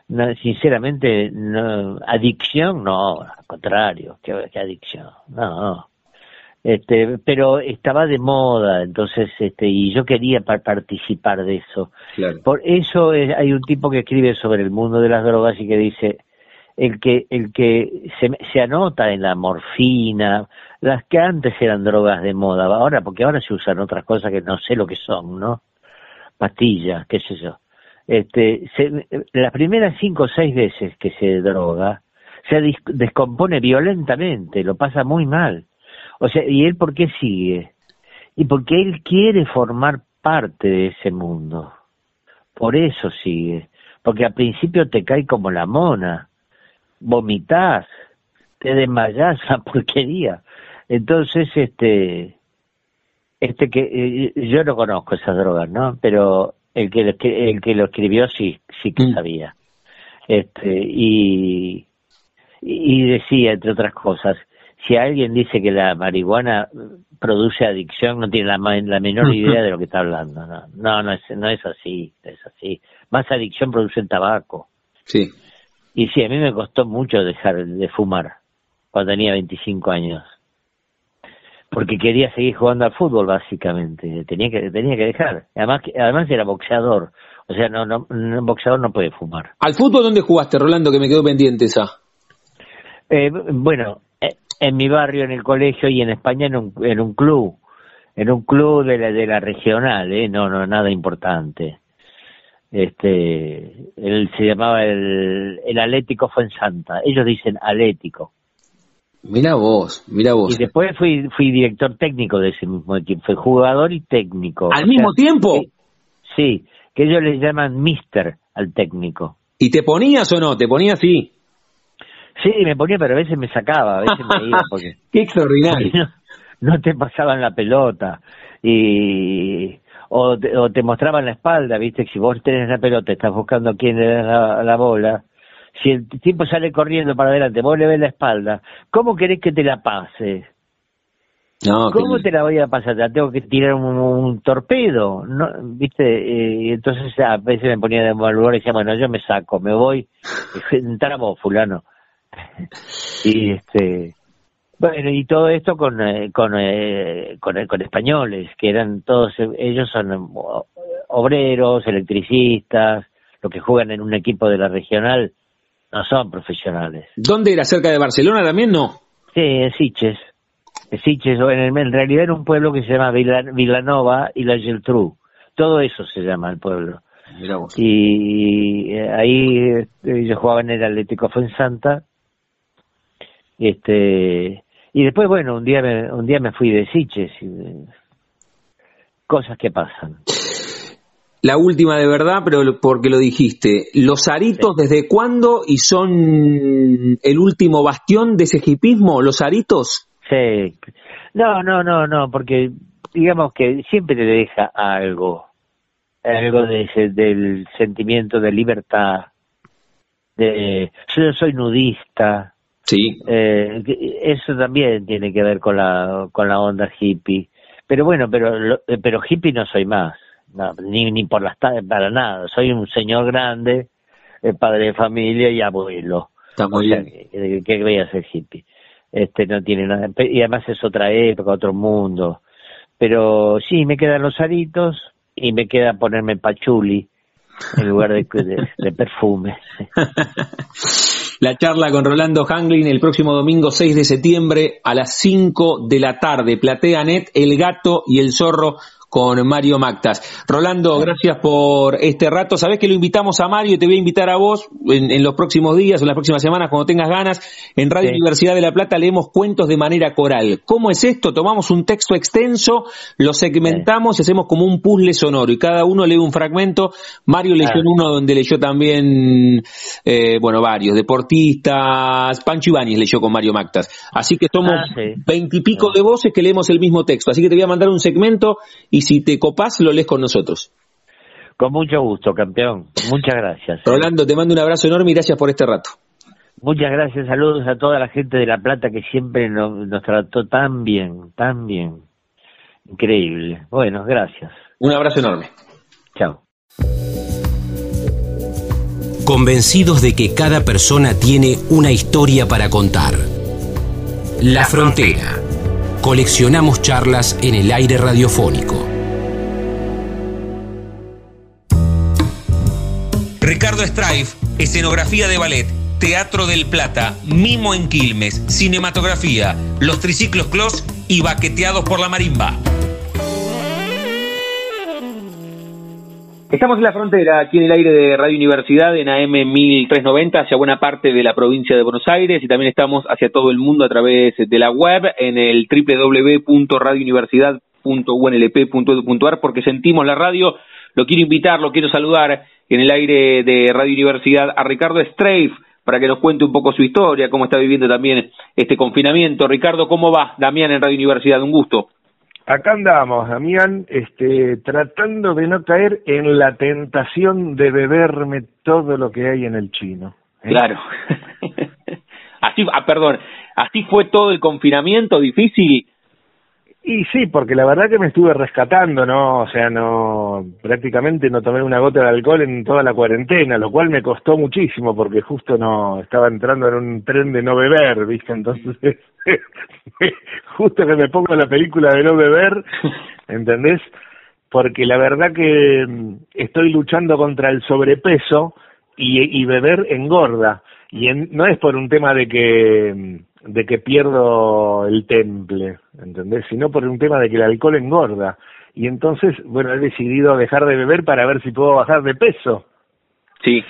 No, sinceramente, no, adicción, no, al contrario, qué, adicción, no, Este, pero estaba de moda, entonces, este, y yo quería participar de eso. Por eso hay un tipo que escribe sobre el mundo de las drogas y que dice, el que, el que se, se anota en la morfina, las que antes eran drogas de moda, ahora, porque ahora se usan otras cosas que no sé lo que son, ¿no? Pastillas, qué sé yo. Este, se, las primeras cinco o seis veces que se droga, se descompone violentamente, lo pasa muy mal. O sea, ¿y él por qué sigue? Y porque él quiere formar parte de ese mundo. Por eso sigue. Porque al principio te cae como la mona vomitas te desmayas, <laughs> la porquería. Entonces, este, este que eh, yo no conozco esas drogas, ¿no? Pero el que el que lo escribió sí, sí que mm. sabía. Este, y, y decía, entre otras cosas, si alguien dice que la marihuana produce adicción, no tiene la, la menor idea de lo que está hablando. No, no, no es, no es así, es así. Más adicción produce el tabaco. Sí. Y sí, a mí me costó mucho dejar de fumar cuando tenía 25 años. Porque quería seguir jugando al fútbol, básicamente. Tenía que, tenía que dejar. Además, además era boxeador. O sea, no, no, un boxeador no puede fumar. ¿Al fútbol dónde jugaste, Rolando, que me quedó pendiente esa? Eh, bueno, en mi barrio, en el colegio y en España en un, en un club. En un club de la, de la regional, ¿eh? No, no, nada importante. Este él se llamaba el, el Atlético Fuensanta. Ellos dicen Atlético. Mira vos mira vos. Y después fui fui director técnico de ese mismo equipo. Fui jugador y técnico. Al mismo tiempo sí que ellos le llaman Mister al técnico. Y te ponías o no te ponías sí sí me ponía pero a veces me sacaba a veces me <laughs> iba porque qué extraordinario <laughs> no, no te pasaban la pelota y o te, o te mostraban la espalda, viste, si vos tenés la pelota, estás buscando a quién le da la, bola, si el tipo sale corriendo para adelante, vos le ves la espalda, ¿cómo querés que te la pase? No, ¿Cómo te la voy a pasar? ¿Te tengo que tirar un, torpedo? no ¿Viste? Eh, entonces a veces me ponía de mal lugar y decía, bueno, yo me saco, me voy, <laughs> entramos fulano. Y este bueno, y todo esto con, eh, con, eh, con, con, españoles, que eran todos, ellos son obreros, electricistas, los que juegan en un equipo de la regional, no son profesionales. ¿Dónde era? ¿Cerca de Barcelona también? No. Sí, en Siches. En Siches, en, en realidad era un pueblo que se llama Villanova y La Geltrú. Todo eso se llama el pueblo. Y eh, ahí ellos jugaban en el Atlético Fuensanta. Este, y después, bueno, un día me, un día me fui de Siches. Y, cosas que pasan. La última de verdad, pero porque lo dijiste. ¿Los aritos desde cuándo y son el último bastión de ese hipismo, los aritos? Sí. No, no, no, no, porque digamos que siempre te deja algo. Algo de del sentimiento de libertad. De, yo soy nudista, Sí. Eh, eso también tiene que ver con la, con la onda hippie. Pero bueno, pero, eh, pero hippie no soy más, ni, ni por las para nada. Soy un señor grande, eh, padre de familia y abuelo. Está muy bien. ¿Qué voy a ser hippie? Este no tiene nada. Y además es otra época, otro mundo. Pero sí, me quedan los aritos y me queda ponerme pachuli en lugar de, de, de perfume. <laughs> la charla con Rolando Hanglin el próximo domingo 6 de septiembre a las 5 de la tarde. Platea Net, El Gato y el Zorro con Mario Mactas. Rolando, gracias por este rato. Sabés que lo invitamos a Mario y te voy a invitar a vos en, los próximos días o en las próximas semanas, cuando tengas ganas. En Radio Universidad de La Plata leemos cuentos de manera coral. ¿Cómo es esto? Tomamos un texto extenso, lo segmentamos y hacemos como un puzzle sonoro y cada uno lee un fragmento. Mario leyó en uno donde leyó también, eh, bueno, varios, deportistas. Pancho Ibáñez leyó con Mario Mactas. Así que somos ah, veintipico de voces que leemos el mismo texto. Así que te voy a mandar un segmento y si te copás lo lees con nosotros. Con mucho gusto, campeón. Muchas gracias. Rolando, te mando un abrazo enorme y gracias por este rato. Muchas gracias, saludos a toda la gente de La Plata que siempre nos, nos trató tan bien, tan bien. Increíble. Bueno, gracias. Un abrazo enorme. Chao. Convencidos de que cada persona tiene una historia para contar. La Frontera. Coleccionamos charlas en el aire radiofónico. Ricardo Strife, escenografía de ballet, Teatro del Plata, Mimo en Quilmes, Cinematografía, Los Triciclos Clos y Baqueteados por la Marimba. Estamos en la frontera, aquí en el aire de Radio Universidad, en AM 1390, hacia buena parte de la provincia de Buenos Aires y también estamos hacia todo el mundo a través de la web en el www.radiouniversidad.unlp.edu.ar porque sentimos la radio. Lo quiero invitar, lo quiero saludar en el aire de Radio Universidad a Ricardo Streif para que nos cuente un poco su historia, cómo está viviendo también este confinamiento. Ricardo, ¿cómo va? Damián en Radio Universidad, un gusto. Acá andamos, Damián, este, tratando de no caer en la tentación de beberme todo lo que hay en el chino. ¿eh? Claro. <laughs> así, ah, perdón, así fue todo el confinamiento difícil y sí, porque la verdad que me estuve rescatando, ¿no? O sea, no, prácticamente no tomé una gota de alcohol en toda la cuarentena, lo cual me costó muchísimo porque justo no, estaba entrando en un tren de no beber, ¿viste? Entonces, <laughs> justo que me pongo la película de no beber, ¿entendés? Porque la verdad que mm, estoy luchando contra el sobrepeso y, y beber engorda. Y no es por un tema de que mm, de que pierdo el temple, ¿entendés? Sino por un tema de que el alcohol engorda. Y entonces, bueno, he decidido dejar de beber para ver si puedo bajar de peso. Sí.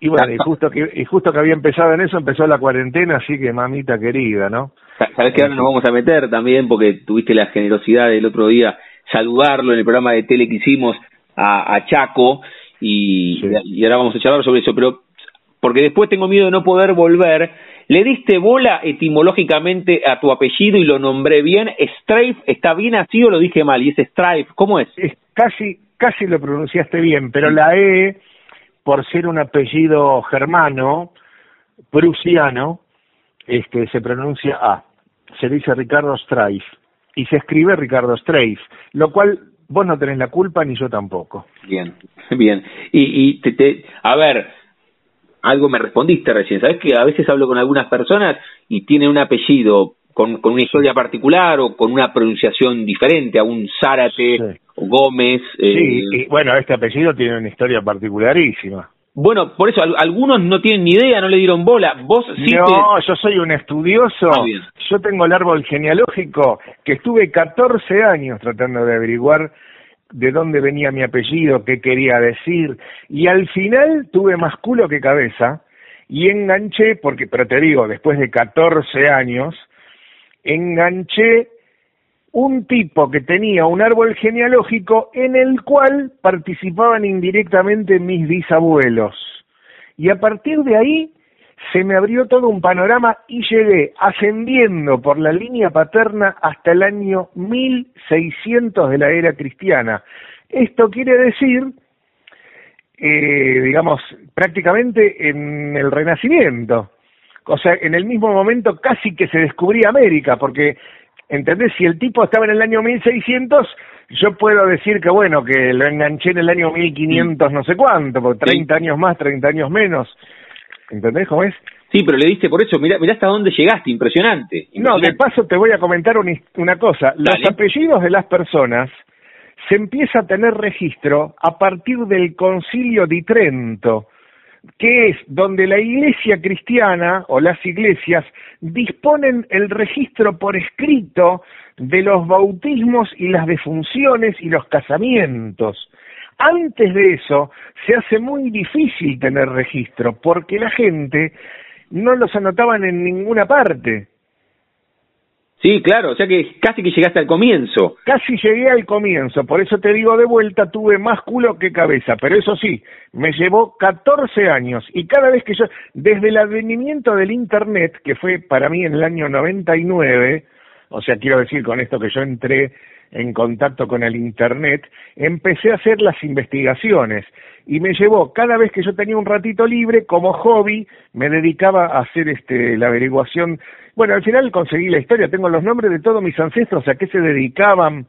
Y bueno, y justo que, y justo que había empezado en eso, empezó la cuarentena, así que mamita querida, ¿no? Sabes que ahora nos vamos a meter también, porque tuviste la generosidad del otro día saludarlo en el programa de tele que hicimos a, Chaco, y, y ahora vamos a charlar sobre eso, pero porque después tengo miedo de no poder volver le diste bola etimológicamente a tu apellido y lo nombré bien. Strife, ¿está bien así o lo dije mal? Y es Strife, ¿cómo es? es casi, casi lo pronunciaste bien, pero la E, por ser un apellido germano, prusiano, este, se pronuncia A. Se dice Ricardo Strife y se escribe Ricardo Strife, lo cual vos no tenés la culpa ni yo tampoco. Bien, <laughs> bien. Y, y te, te, a ver, algo me respondiste recién. Sabes que a veces hablo con algunas personas y tienen un apellido con, con una historia particular o con una pronunciación diferente, a un Zárate o Gómez. Eh, sí, y bueno, este apellido tiene una historia particularísima. Bueno, por eso algunos no tienen ni idea, no le dieron bola. Vos sí. No, yo soy un estudioso. Ah, yo tengo el árbol genealógico que estuve 14 años tratando de averiguar de dónde venía mi apellido, qué quería decir, y al final tuve más culo que cabeza y enganché, porque, pero te digo, después de 14 años, enganché un tipo que tenía un árbol genealógico en el cual participaban indirectamente mis bisabuelos. Y a partir de ahí se me abrió todo un panorama y llegué ascendiendo por la línea paterna hasta el año 1600 de la era cristiana. Esto quiere decir, eh, digamos, prácticamente en el Renacimiento. O sea, en el mismo momento casi que se descubría América, porque, ¿entendés? Si el tipo estaba en el año 1600, yo puedo decir que, bueno, que lo enganché en el año 1500 no sé cuánto, por 30 años más, 30 años menos ¿Entendés cómo es? Sí, pero le diste por eso, mira, mira hasta dónde llegaste, impresionante, No, de paso te voy a comentar una cosa. Los apellidos de las personas se empieza a tener registro a partir del concilio di Trento, que es donde la iglesia cristiana o las iglesias disponen el registro por escrito de los bautismos y las defunciones y los casamientos. Antes de eso se hace muy difícil tener registro porque la gente no los anotaban en ninguna parte. Sí, claro, o sea que casi que llegaste al comienzo. Casi llegué al comienzo, por eso te digo de vuelta, tuve más culo que cabeza, pero eso sí, me llevó 14 años y cada vez que yo, desde el advenimiento del Internet, que fue para mí en el año 99, o sea, quiero decir con esto que yo entré en contacto con el Internet, empecé a hacer las investigaciones y me llevó, cada vez que yo tenía un ratito libre, como hobby, me dedicaba a hacer este, la averiguación. Bueno, al final conseguí la historia, tengo los nombres de todos mis ancestros, a qué se dedicaban,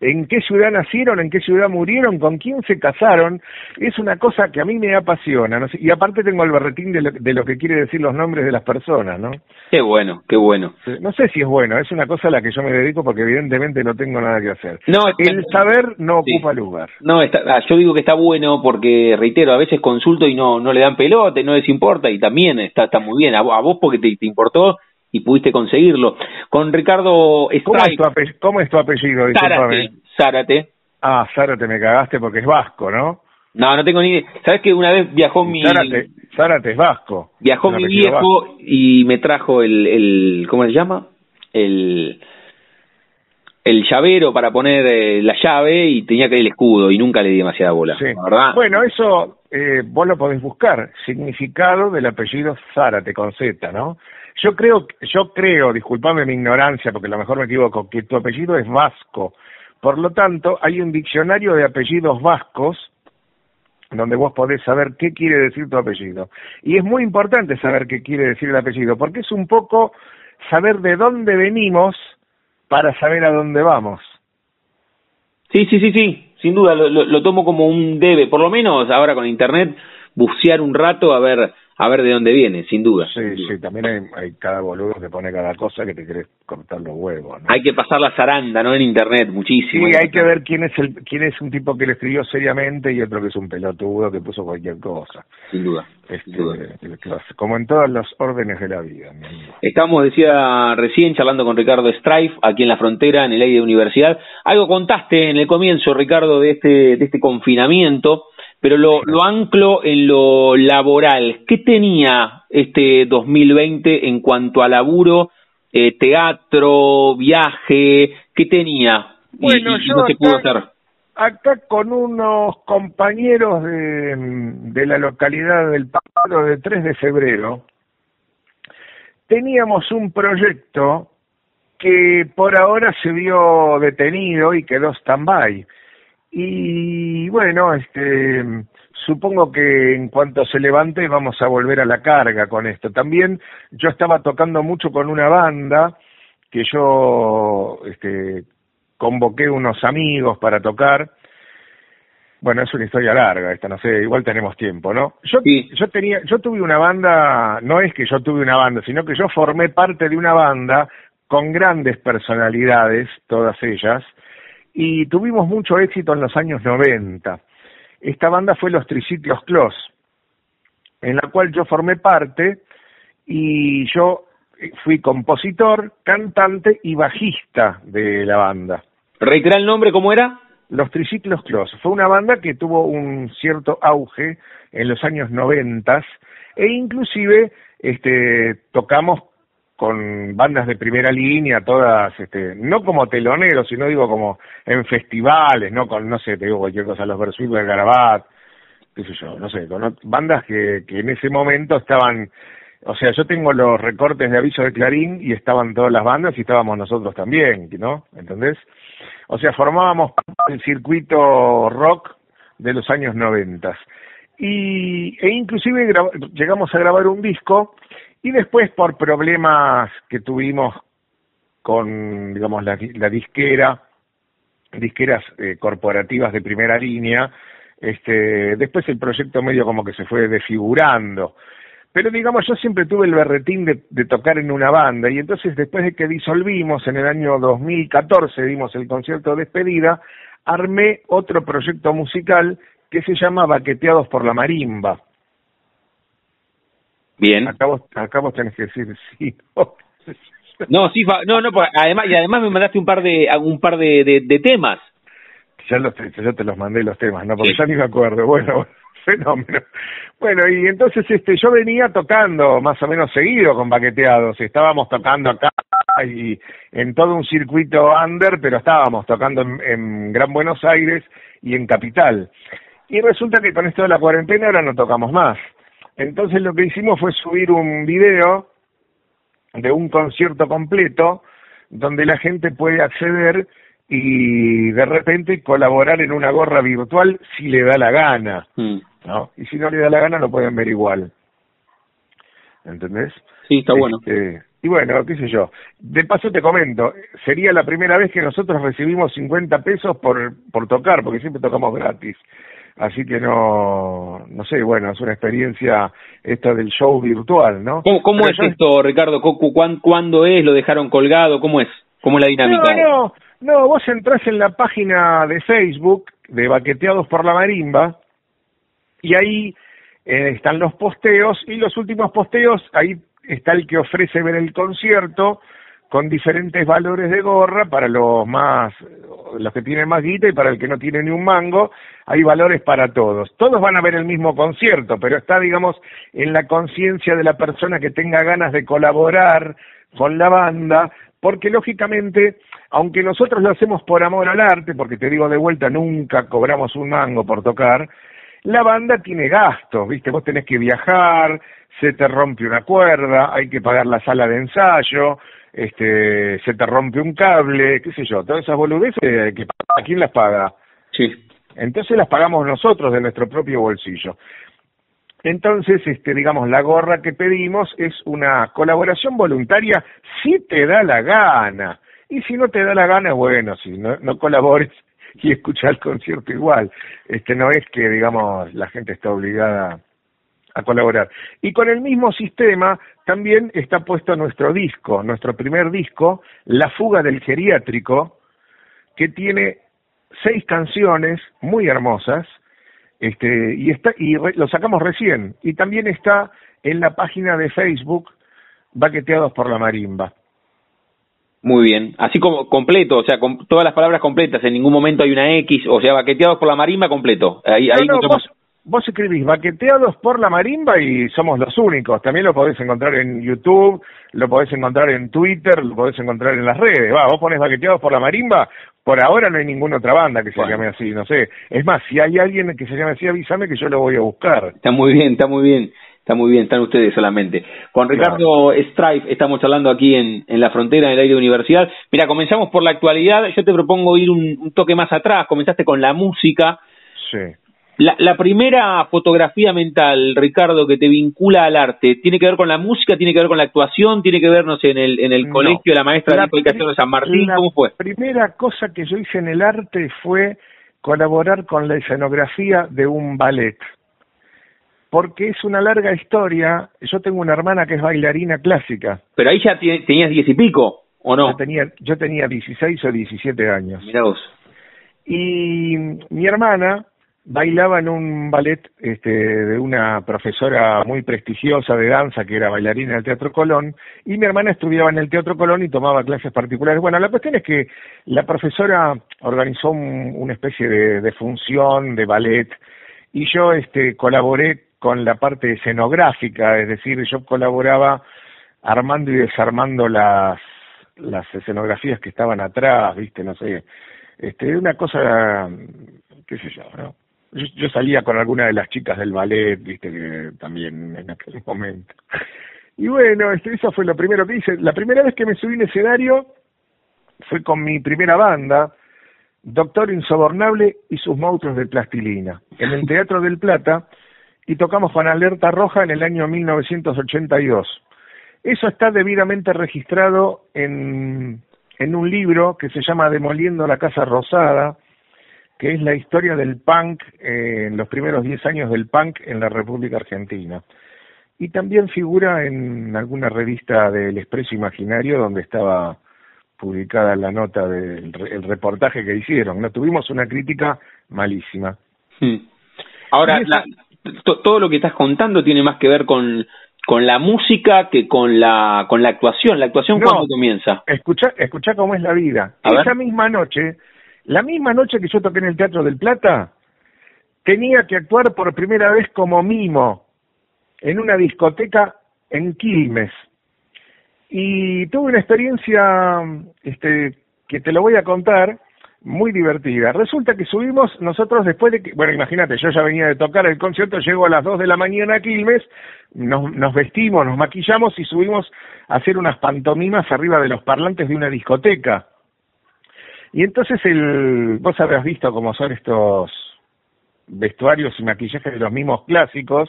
en qué ciudad nacieron, en qué ciudad murieron, con quién se casaron, es una cosa que a mí me apasiona. ¿no? Y aparte tengo el berretín de lo, de lo, que quiere decir los nombres de las personas, ¿no? Qué bueno, qué bueno. No sé si es bueno, es una cosa a la que yo me dedico porque evidentemente no tengo nada que hacer. No, el saber no sí. ocupa lugar. No, está, ah, yo digo que está bueno porque, reitero, a veces consulto y no, no le dan pelote, no les importa y también está, está muy bien. A, a vos porque te, te importó y pudiste conseguirlo. Con Ricardo ¿Cómo es, tu apellido, ¿Cómo es tu apellido? Zárate, Zárate. Ah, Zárate, me cagaste porque es vasco, ¿no? No, no tengo ni idea. ¿Sabes que una vez viajó mi... Zárate, Zárate es vasco. Viajó mi viejo vasco. y me trajo el, el... ¿Cómo se llama? El el llavero para poner eh, la llave y tenía que ir el escudo y nunca le di demasiada bola, sí. ¿verdad? Bueno, eso eh, vos lo podés buscar, significado del apellido Zárate con Z, ¿no? Yo creo, yo creo, disculpame mi ignorancia, porque a lo mejor me equivoco, que tu apellido es vasco. Por lo tanto, hay un diccionario de apellidos vascos donde vos podés saber qué quiere decir tu apellido. Y es muy importante saber qué quiere decir el apellido, porque es un poco saber de dónde venimos para saber a dónde vamos. Sí, sí, sí, sí, sin duda, lo, lo, lo tomo como un debe, por lo menos ahora con Internet, bucear un rato a ver a ver de dónde viene, sin duda. Sí, sin duda. sí, también hay, hay, cada boludo que pone cada cosa que te querés cortar los huevos. ¿no? Hay que pasar la zaranda, ¿no? En internet, muchísimo. Sí, hay que ver quién es el quién es un tipo que lo escribió seriamente y otro que es un pelotudo que puso cualquier cosa. Sin duda. Este, sin duda. Como en todos los órdenes de la vida, mi amigo. Estamos, decía recién, charlando con Ricardo Strife, aquí en la frontera, en el aire de universidad. Algo contaste en el comienzo, Ricardo, de este, de este confinamiento pero lo, lo anclo en lo laboral. ¿Qué tenía este 2020 en cuanto a laburo, eh, teatro, viaje? ¿Qué tenía? Bueno, y, y yo no se pudo acá, hacer. acá con unos compañeros de, de la localidad del Palo de 3 de febrero, teníamos un proyecto que por ahora se vio detenido y quedó stand-by y bueno, este, supongo que en cuanto se levante vamos a volver a la carga con esto. También yo estaba tocando mucho con una banda que yo este, convoqué unos amigos para tocar. Bueno, es una historia larga esta, no sé, igual tenemos tiempo, ¿no? Yo, sí. yo tenía, yo tuve una banda, no es que yo tuve una banda, sino que yo formé parte de una banda con grandes personalidades, todas ellas, y tuvimos mucho éxito en los años 90. Esta banda fue Los Triciclos Clos, en la cual yo formé parte y yo fui compositor, cantante y bajista de la banda. ¿Reitera el nombre cómo era? Los Triciclos Clos. Fue una banda que tuvo un cierto auge en los años 90 e inclusive este, tocamos con bandas de primera línea, todas, este, no como teloneros, sino digo como en festivales, no con, no sé, te digo cualquier cosa, los Versuit del Garabat, qué sé yo, no sé, con bandas que, que en ese momento estaban, o sea, yo tengo los recortes de aviso de Clarín y estaban todas las bandas y estábamos nosotros también, ¿no? ¿Entendés? O sea, formábamos el circuito rock de los años noventas. Y, e inclusive llegamos a grabar un disco y después por problemas que tuvimos con, digamos, la, disquera, disqueras eh, corporativas de primera línea, este, después el proyecto medio como que se fue desfigurando. Pero digamos, yo siempre tuve el berretín de, tocar en una banda y entonces después de que disolvimos en el año 2014, dimos el concierto de despedida, armé otro proyecto musical que se llama Baqueteados por la Marimba Bien. Acá vos, acá vos tenés que decir sí. No, no sí, no, no, además, y además me mandaste un par de, un par de, de, temas. Ya, los, ya te los mandé los temas, ¿no? Porque ya ni me acuerdo. Bueno, <laughs> fenómeno. Bueno, y entonces este yo venía tocando más o menos seguido con baqueteados, estábamos tocando acá y en todo un circuito under, pero estábamos tocando en, Gran Buenos Aires y en Capital. Y resulta que con esto de la cuarentena ahora no tocamos más. Entonces lo que hicimos fue subir un video de un concierto completo donde la gente puede acceder y de repente colaborar en una gorra virtual si le da la gana. Mm. ¿no? Y si no le da la gana lo pueden ver igual. ¿Entendés? Sí, está bueno. Este, y bueno, qué sé yo. De paso te comento, sería la primera vez que nosotros recibimos 50 pesos por, por tocar, porque siempre tocamos gratis. Así que no, no sé, bueno, es una experiencia esta del show virtual, ¿no? ¿Cómo, es esto, Ricardo? ¿Cuándo es? ¿Lo dejaron colgado? ¿Cómo es? ¿Cómo es la dinámica? No, no, no, vos entrás en la página de Facebook de Baqueteados por la Marimba y ahí eh, están los posteos y los últimos posteos, ahí está el que ofrece ver el concierto con diferentes valores de gorra para los más los que tienen más guita y para el que no tiene ni un mango, hay valores para todos. Todos van a ver el mismo concierto, pero está digamos en la conciencia de la persona que tenga ganas de colaborar con la banda, porque lógicamente, aunque nosotros lo hacemos por amor al arte, porque te digo de vuelta, nunca cobramos un mango por tocar, la banda tiene gastos, ¿viste? Vos tenés que viajar, se te rompe una cuerda, hay que pagar la sala de ensayo, este, se te rompe un cable, qué sé yo, todas esas boludeces, eh, que, ¿a quién las paga? Sí. Entonces las pagamos nosotros de nuestro propio bolsillo. Entonces, este, digamos, la gorra que pedimos es una colaboración voluntaria si te da la gana. Y si no te da la gana, bueno, si no, no colabores <laughs> y escucha el concierto igual. Este no es que, digamos, la gente está obligada a colaborar. Y con el mismo sistema también está puesto nuestro disco, nuestro primer disco, La fuga del geriátrico, que tiene seis canciones muy hermosas, este, y está, y lo sacamos recién, y también está en la página de Facebook Baqueteados por la Marimba. Muy bien, así como completo, o sea, con todas las palabras completas, en ningún momento hay una X, o sea, baqueteados por la marimba completo. Ahí, ahí vos, escribís baqueteados por la marimba y somos los únicos. También lo podés encontrar en YouTube, lo podés encontrar en Twitter, lo podés encontrar en las redes. Va, vos pones baqueteados por la marimba, por ahora no hay ninguna otra banda que se llame así, no sé. Es más, si hay alguien que se llame así, avísame que yo lo voy a buscar. Está muy bien, está muy bien. Está muy bien, están ustedes solamente. Con Ricardo Strife estamos hablando aquí en, en la frontera en el aire de universidad. Mira, comenzamos por la actualidad. Yo te propongo ir un, toque más atrás. Comenzaste con la música. Sí. La, la, primera fotografía mental, Ricardo, que te vincula al arte, ¿tiene que ver con la música, tiene que ver con la actuación, tiene que ver, no sé, en el, en el colegio, la maestra de aplicación de San Martín? ¿Cómo fue? La primera cosa que yo hice en el arte fue colaborar con la escenografía de un ballet porque es una larga historia. Yo tengo una hermana que es bailarina clásica. Pero ahí ya tenías diez y pico, ¿o no? Yo tenía, yo tenía 16 o 17 años. Mirá vos. Y mi hermana bailaba en un ballet este, de una profesora muy prestigiosa de danza que era bailarina del Teatro Colón, y mi hermana estudiaba en el Teatro Colón y tomaba clases particulares. Bueno, la cuestión es que la profesora organizó una especie de, de función de ballet y yo este, colaboré con la parte escenográfica, es decir, yo colaboraba armando y desarmando las, las escenografías que estaban atrás, viste, no sé, este, una cosa, qué sé yo, ¿no? Yo, salía con alguna de las chicas del ballet, viste, que también en aquel <laughs> momento. Y bueno, este, eso fue lo primero que hice. La primera vez que me subí en escenario fue con mi primera banda, Doctor Insobornable y sus monstruos de plastilina, en el <laughs> Teatro del Plata, y tocamos con Alerta Roja en el año 1982. Eso está debidamente registrado en, en un libro que se llama Demoliendo la Casa Rosada, que es la historia del punk eh, en los primeros 10 años del punk en la República Argentina. Y también figura en alguna revista del Expreso Imaginario donde estaba publicada la nota del reportaje que hicieron. No tuvimos una crítica malísima. Hmm. Ahora, la, todo lo que estás contando tiene más que ver con, con la música que con la con la actuación. ¿La actuación cuándo comienza? Escucha, escucha cómo es la vida. Esa misma noche, la misma noche que yo toqué en el Teatro del Plata, tenía que actuar por primera vez como mimo en una discoteca en Quilmes. Y tuve una experiencia este, que te lo voy a contar, muy divertida. Resulta que subimos nosotros después de que, bueno, imagínate, yo ya venía de tocar el concierto, llego a las 2 de la mañana a Quilmes, nos, nos vestimos, nos maquillamos y subimos a hacer unas pantomimas arriba de los parlantes de una discoteca. Y entonces el, vos habrás visto cómo son estos vestuarios y maquillajes de los mismos clásicos,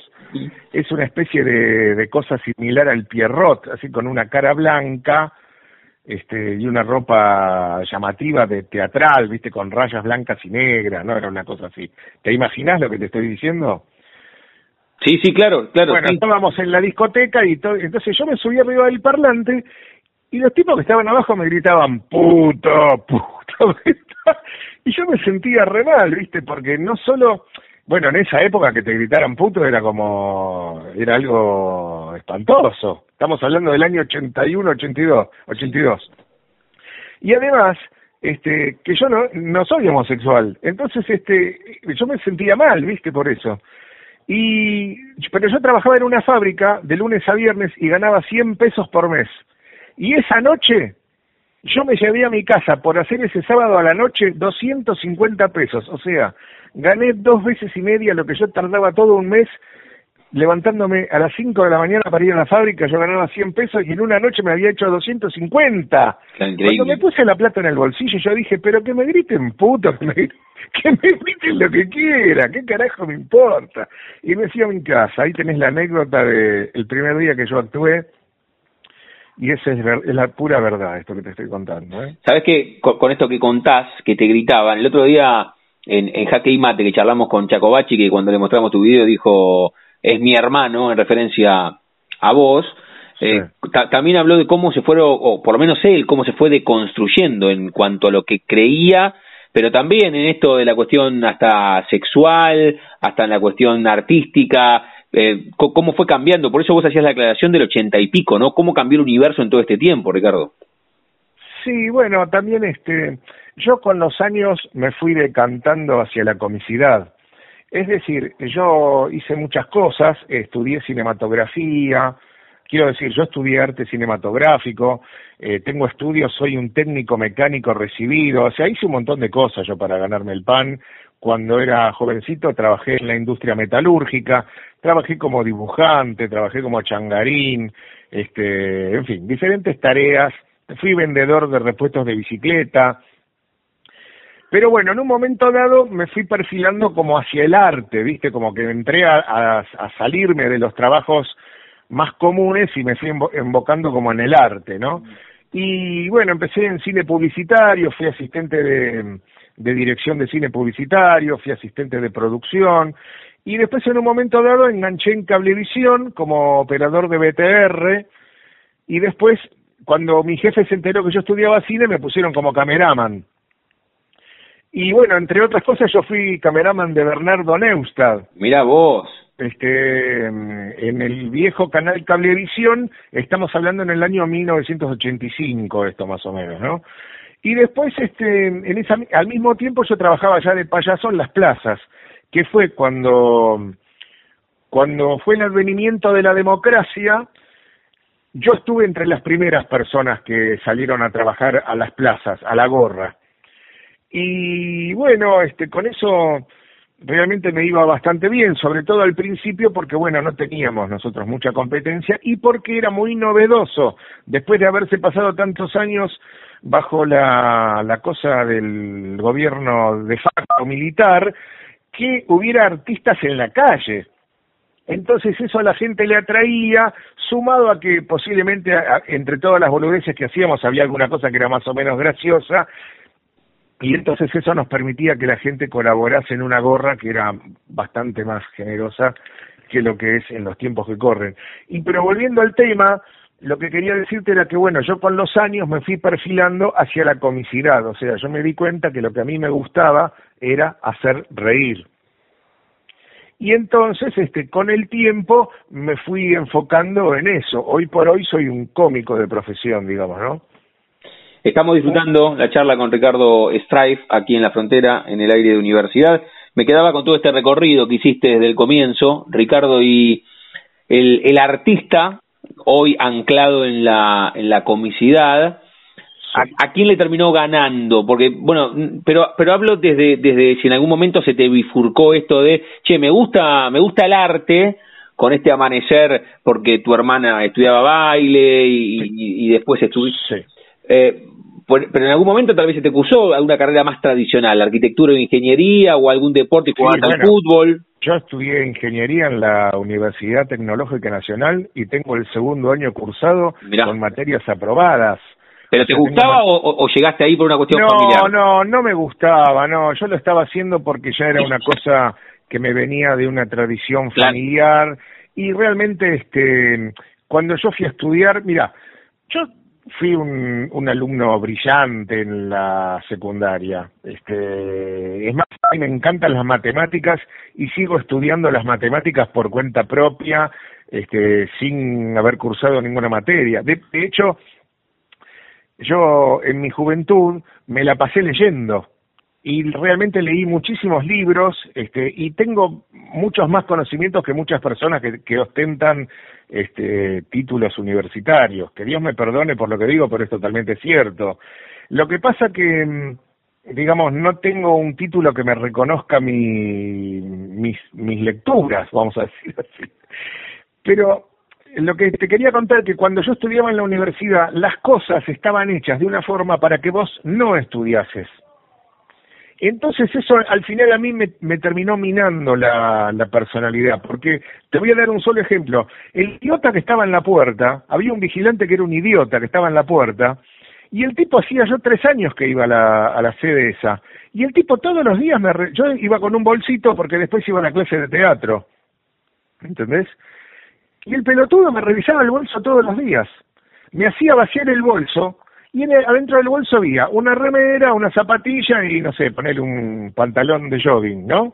es una especie de, de cosa similar al Pierrot, así con una cara blanca, este, y una ropa llamativa de teatral, viste, con rayas blancas y negras, ¿no? Era una cosa así. ¿Te imaginas lo que te estoy diciendo? Sí, sí, claro, claro. Bueno, estábamos en la discoteca y todo, entonces yo me subí arriba del parlante y los tipos que estaban abajo me gritaban, puto, puto, <laughs> y yo me sentía re mal, viste, porque no solo, bueno, en esa época que te gritaran puto era como, era algo espantoso. Estamos hablando del año 81, 82, 82. Y además, este, que yo no, no soy homosexual. Entonces, este, yo me sentía mal, viste, por eso. Y, pero yo trabajaba en una fábrica de lunes a viernes y ganaba 100 pesos por mes. Y esa noche, yo me llevé a mi casa por hacer ese sábado a la noche 250 pesos. O sea, gané dos veces y media lo que yo tardaba todo un mes levantándome a las 5 de la mañana para ir a la fábrica, yo ganaba 100 pesos y en una noche me había hecho 250. Cuando me puse la plata en el bolsillo, yo dije, pero que me griten puto, que <laughs> me, que me griten lo que quiera, ¿qué carajo me importa? Y me fui a mi casa, ahí tenés la anécdota del el primer día que yo actué, y esa es, es, la pura verdad, esto que te estoy contando. ¿eh? Sabes que con, esto que contás, que te gritaban, el otro día en, en Jaque y Mate, que charlamos con Chacobachi, que cuando le mostramos tu video dijo es mi hermano en referencia a vos, eh, también habló de cómo se fueron, o por lo menos él, cómo se fue deconstruyendo en cuanto a lo que creía, pero también en esto de la cuestión hasta sexual, hasta en la cuestión artística, eh, cómo fue cambiando. Por eso vos hacías la aclaración del ochenta y pico, ¿no? ¿Cómo cambió el universo en todo este tiempo, Ricardo? Sí, bueno, también este, yo con los años me fui decantando hacia la comicidad. Es decir, yo hice muchas cosas, estudié cinematografía, quiero decir, yo estudié arte cinematográfico, eh, tengo estudios, soy un técnico mecánico recibido, o sea, hice un montón de cosas yo para ganarme el pan. Cuando era jovencito trabajé en la industria metalúrgica, trabajé como dibujante, trabajé como changarín, este, en fin, diferentes tareas. Fui vendedor de repuestos de bicicleta, pero bueno, en un momento dado me fui perfilando como hacia el arte, ¿viste? Como que entré a, salirme de los trabajos más comunes y me fui embocando como en el arte, ¿no? Y bueno, empecé en cine publicitario, fui asistente de, de dirección de cine publicitario, fui asistente de producción y después en un momento dado enganché en Cablevisión como operador de BTR y después cuando mi jefe se enteró que yo estudiaba cine me pusieron como cameraman. Y bueno, entre otras cosas, yo fui cameraman de Bernardo Neustad. Mira vos. Este, en el viejo canal Cablevisión, estamos hablando en el año 1985, esto más o menos, ¿no? Y después, este, en esa, al mismo tiempo yo trabajaba ya de payaso en las plazas, que fue cuando, cuando fue el advenimiento de la democracia, yo estuve entre las primeras personas que salieron a trabajar a las plazas, a la gorra. Y bueno, este, con eso realmente me iba bastante bien, sobre todo al principio porque bueno, no teníamos nosotros mucha competencia y porque era muy novedoso, después de haberse pasado tantos años bajo la, la cosa del gobierno de facto militar, que hubiera artistas en la calle. Entonces eso a la gente le atraía, sumado a que posiblemente entre todas las boludeces que hacíamos había alguna cosa que era más o menos graciosa, y entonces eso nos permitía que la gente colaborase en una gorra que era bastante más generosa que lo que es en los tiempos que corren. Y pero volviendo al tema, lo que quería decirte era que bueno, yo con los años me fui perfilando hacia la comicidad, o sea, yo me di cuenta que lo que a mí me gustaba era hacer reír. y entonces este con el tiempo me fui enfocando en eso. Hoy por hoy soy un cómico de profesión, digamos, ¿no? Estamos disfrutando la charla con Ricardo Strife aquí en la frontera, en el aire de universidad. Me quedaba con todo este recorrido que hiciste desde el comienzo, Ricardo, y el, el artista, hoy anclado en la, en la comicidad, ¿A, quién le terminó ganando? Porque, bueno, pero, pero hablo desde, desde si en algún momento se te bifurcó esto de, che, me gusta, me gusta el arte, con este amanecer, porque tu hermana estudiaba baile y, y, después estuviste. Eh, pero en algún momento tal vez se te acusó alguna carrera más tradicional, arquitectura o ingeniería o algún deporte, como al fútbol. Yo estudié ingeniería en la Universidad Tecnológica Nacional y tengo el segundo año cursado con materias aprobadas. ¿Pero te gustaba o, llegaste ahí por una cuestión familiar? No, no, no me gustaba, no. Yo lo estaba haciendo porque ya era una cosa que me venía de una tradición familiar y realmente, este, cuando yo fui a estudiar, mira, yo fui un, un alumno brillante en la secundaria. Este, es más, a mí me encantan las matemáticas y sigo estudiando las matemáticas por cuenta propia, este, sin haber cursado ninguna materia. de hecho, yo en mi juventud me la pasé leyendo y realmente leí muchísimos libros este, y tengo muchos más conocimientos que muchas personas que, que ostentan este, títulos universitarios. Que Dios me perdone por lo que digo, pero es totalmente cierto. Lo que pasa que, mm, digamos, no tengo un título que me reconozca mi, mis, mis lecturas, vamos a decir así. Pero lo que te quería contar es que cuando yo estudiaba en la universidad, las cosas estaban hechas de una forma para que vos no estudiases. Entonces eso al final a mí me, terminó minando la, personalidad, porque te voy a dar un solo ejemplo. El idiota que estaba en la puerta, había un vigilante que era un idiota que estaba en la puerta, y el tipo hacía yo tres años que iba a la, a sede esa, y el tipo todos los días me... yo iba con un bolsito porque después iba a la clase de teatro, ¿entendés? Y el pelotudo me revisaba el bolso todos los días. Me hacía vaciar el bolso y adentro del bolso había una remera, una zapatilla y no sé, ponerle un pantalón de jogging, ¿no?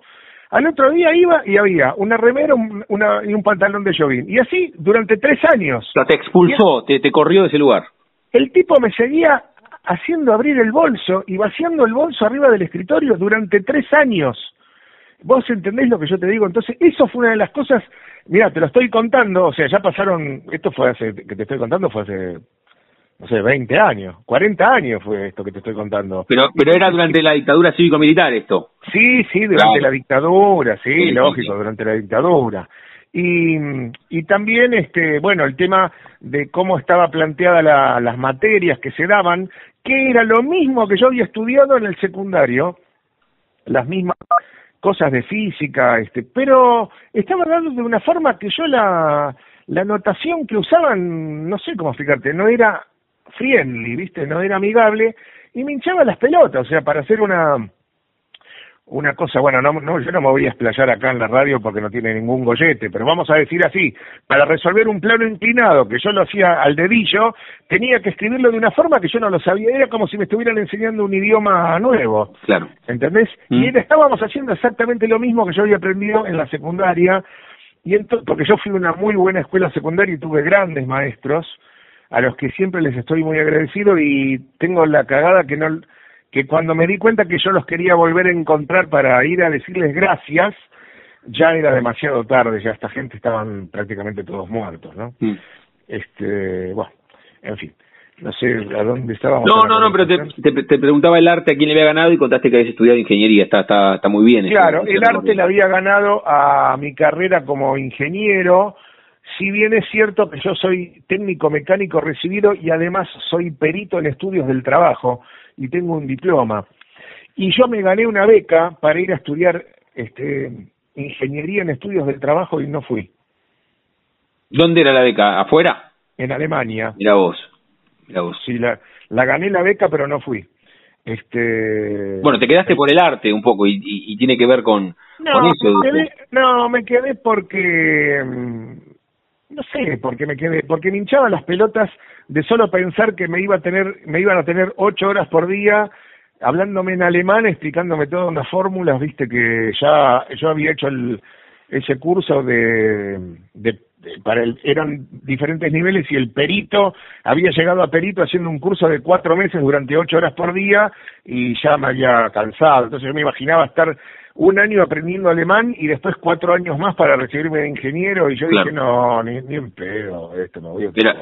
Al otro día iba y había una remera una, y un pantalón de jogging. Y así durante tres años. O te expulsó, te, te corrió de ese lugar. El tipo me seguía haciendo abrir el bolso y vaciando el bolso arriba del escritorio durante tres años. ¿Vos entendés lo que yo te digo? Entonces, eso fue una de las cosas Mira, te lo estoy contando, o sea, ya pasaron, esto fue hace, que te estoy contando fue hace, no sé, 20 años, 40 años fue esto que te estoy contando. Pero, pero era durante la dictadura cívico-militar esto. Sí, sí, durante la dictadura, sí, lógico, durante la dictadura. Y, y también, este, bueno, el tema de cómo estaba planteada la, las materias que se daban, que era lo mismo que yo había estudiado en el secundario, las mismas cosas de física, este, pero estaba hablando de una forma que yo la, la notación que usaban, no sé cómo explicarte, no era friendly, ¿viste? No era amigable y me hinchaba las pelotas, o sea, para hacer una una cosa, bueno, no, no, yo no me voy a explayar acá en la radio porque no tiene ningún gollete, pero vamos a decir así, para resolver un plano inclinado que yo lo hacía al dedillo, tenía que escribirlo de una forma que yo no lo sabía, era como si me estuvieran enseñando un idioma nuevo. Claro. ¿Entendés? Y mm. estábamos haciendo exactamente lo mismo que yo había aprendido en la secundaria, y entonces, porque yo fui a una muy buena escuela secundaria y tuve grandes maestros, a los que siempre les estoy muy agradecido y tengo la cagada que no que cuando me di cuenta que yo los quería volver a encontrar para ir a decirles gracias, ya era demasiado tarde, ya esta gente estaban prácticamente todos muertos, ¿no? Mm. Este, bueno, en fin, no sé a dónde estábamos. No, no, no, pero te, te, preguntaba el arte a quién le había ganado y contaste que habías estudiado ingeniería, está, está, está muy bien. Claro, el arte le había ganado a mi carrera como ingeniero, si bien es cierto que yo soy técnico mecánico recibido y además soy perito en estudios del trabajo, y tengo un diploma. Y yo me gané una beca para ir a estudiar este, ingeniería en estudios del trabajo y no fui. ¿Dónde era la beca? ¿Afuera? En Alemania. Mira vos. Mira vos. Sí, la, la gané la beca, pero no fui. Este... Bueno, te quedaste por el arte un poco y, y, tiene que ver con, no, eso. Me quedé, no, me quedé porque mm, no sé por qué me quedé, porque me hinchaba las pelotas de solo pensar que me iba a tener, me iban a tener ocho horas por día hablándome en alemán, explicándome todas unas fórmulas, viste que ya yo había hecho el, ese curso de, de, para el, eran diferentes niveles y el perito había llegado a perito haciendo un curso de cuatro meses durante ocho horas por día y ya me había cansado. Entonces yo me imaginaba estar un año aprendiendo alemán y después cuatro años más para recibirme de ingeniero y yo dije, no, ni, ni en pedo, esto me voy a era,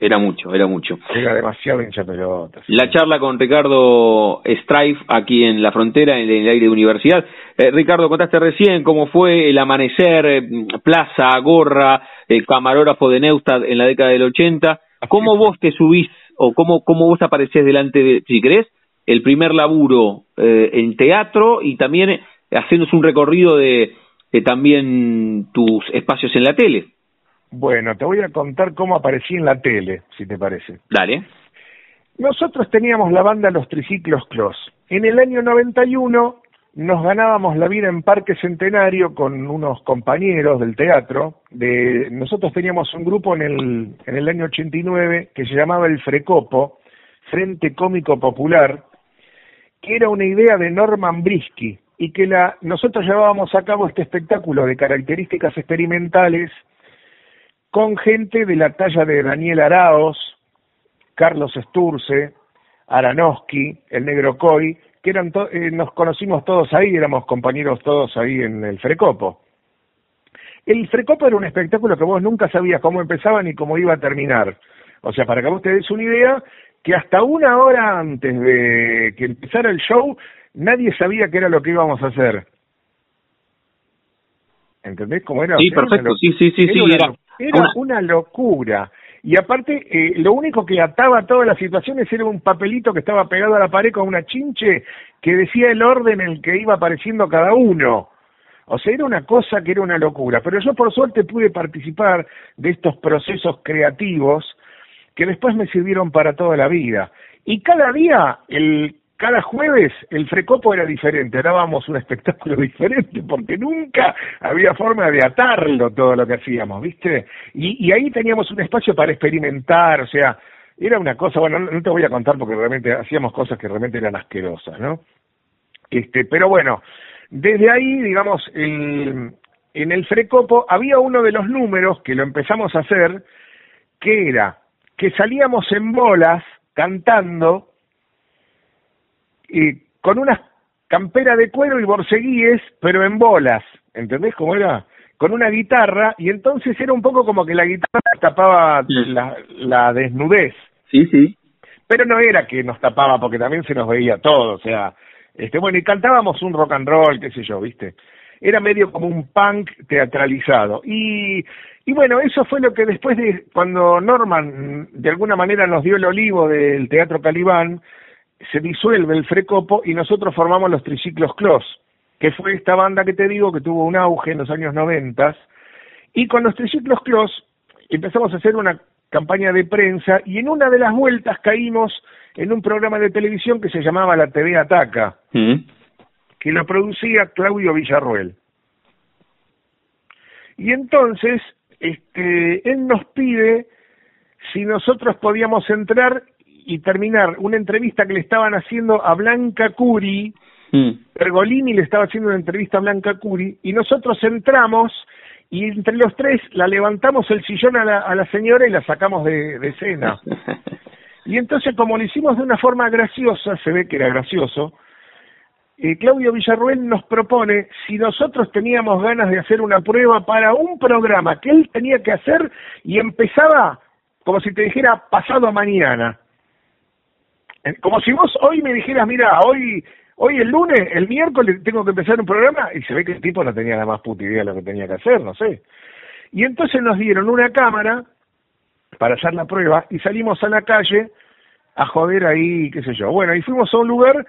era mucho, era mucho. Era demasiado hincha pelota. La charla con Ricardo Strife aquí en la frontera, en el aire de universidad. Eh, Ricardo, contaste recién cómo fue el amanecer, eh, plaza, gorra, eh, camarógrafo de Neustadt en la década del 80. ¿Cómo vos te subís o cómo, cómo vos aparecés delante de, si querés, el primer laburo en teatro y también haciéndose un recorrido de, también tus espacios en la tele. Bueno, te voy a contar cómo aparecí en la tele, si te parece. Dale. Nosotros teníamos la banda Los Triciclos Clos. En el año 91 nos ganábamos la vida en Parque Centenario con unos compañeros del teatro. De, nosotros teníamos un grupo en el, en el año 89 que se llamaba el Frecopo, Frente Cómico Popular, que era una idea de Norman Brisky, y que la, nosotros llevábamos a cabo este espectáculo de características experimentales con gente de la talla de Daniel Araos, Carlos Sturce, Aranowski, el Negro Coy, que eran eh, nos conocimos todos ahí, éramos compañeros todos ahí en el Frecopo. El Frecopo era un espectáculo que vos nunca sabías cómo empezaba ni cómo iba a terminar. O sea, para que vos te des una idea, que hasta una hora antes de que empezara el show nadie sabía qué era lo que íbamos a hacer. ¿Entendés cómo era? Sí, perfecto, sí, sí, sí, era, era, una... locura. Y aparte, eh, lo único que ataba todas las situaciones era un papelito que estaba pegado a la pared con una chinche que decía el orden en el que iba apareciendo cada uno. O sea, era una cosa que era una locura. Pero yo por suerte pude participar de estos procesos creativos que después me sirvieron para toda la vida. Y cada día el cada jueves el Frecopo era diferente, dábamos un espectáculo <laughs> diferente porque nunca había forma de atarlo todo lo que hacíamos, ¿viste? Y, ahí teníamos un espacio para experimentar, o sea, era una cosa, bueno, no, te voy a contar porque realmente hacíamos cosas que realmente eran asquerosas, ¿no? Este, pero bueno, desde ahí, digamos, el, en el Frecopo había uno de los números que lo empezamos a hacer, que era que salíamos en bolas cantando y con una campera de cuero y borceguíes, pero en bolas, ¿entendés cómo era? Con una guitarra, y entonces era un poco como que la guitarra tapaba la, la desnudez. Sí, sí. Pero no era que nos tapaba, porque también se nos veía todo, o sea, este, bueno, y cantábamos un rock and roll, qué sé yo, ¿viste? Era medio como un punk teatralizado. Y, y bueno, eso fue lo que después de, cuando Norman de alguna manera nos dio el olivo del Teatro Calibán, se disuelve el Frecopo y nosotros formamos los Triciclos Clos, que fue esta banda que te digo que tuvo un auge en los años noventas, y con los Triciclos Clos empezamos a hacer una campaña de prensa y en una de las vueltas caímos en un programa de televisión que se llamaba La TV Ataca, mm. que lo producía Claudio Villarruel. Y entonces, este, él nos pide si nosotros podíamos entrar y terminar una entrevista que le estaban haciendo a Blanca Curi, mm. Pergolini le estaba haciendo una entrevista a Blanca Curi, y nosotros entramos y entre los tres la levantamos el sillón a la, a la señora y la sacamos de, de escena. <laughs> Y entonces, como lo hicimos de una forma graciosa, se ve que era gracioso, eh, Claudio Villarruel nos propone si nosotros teníamos ganas de hacer una prueba para un programa que él tenía que hacer y empezaba como si te dijera pasado mañana. Como si vos hoy me dijeras, mira, hoy hoy el lunes, el miércoles tengo que empezar un programa y se ve que el tipo no tenía la más puta idea de lo que tenía que hacer, no sé. Y entonces nos dieron una cámara para hacer la prueba y salimos a la calle a joder ahí, qué sé yo. Bueno, y fuimos a un lugar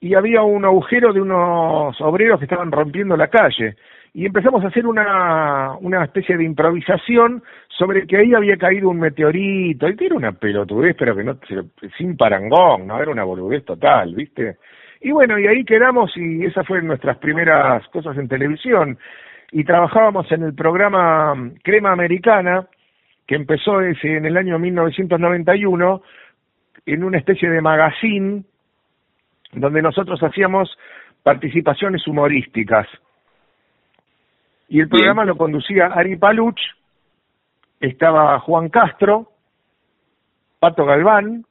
y había un agujero de unos obreros que estaban rompiendo la calle y empezamos a hacer una, una especie de improvisación sobre que ahí había caído un meteorito, y que era una pelotudez, pero que no, sin parangón, ¿no? Era una boludez total, ¿viste? Y bueno, y ahí quedamos y esas fueron nuestras primeras cosas en televisión. Y trabajábamos en el programa Crema Americana, que empezó ese, en el año 1991, en una especie de magazine, donde nosotros hacíamos participaciones humorísticas Y el programa lo conducía Ari Paluch, estaba Juan Castro, Pato Galván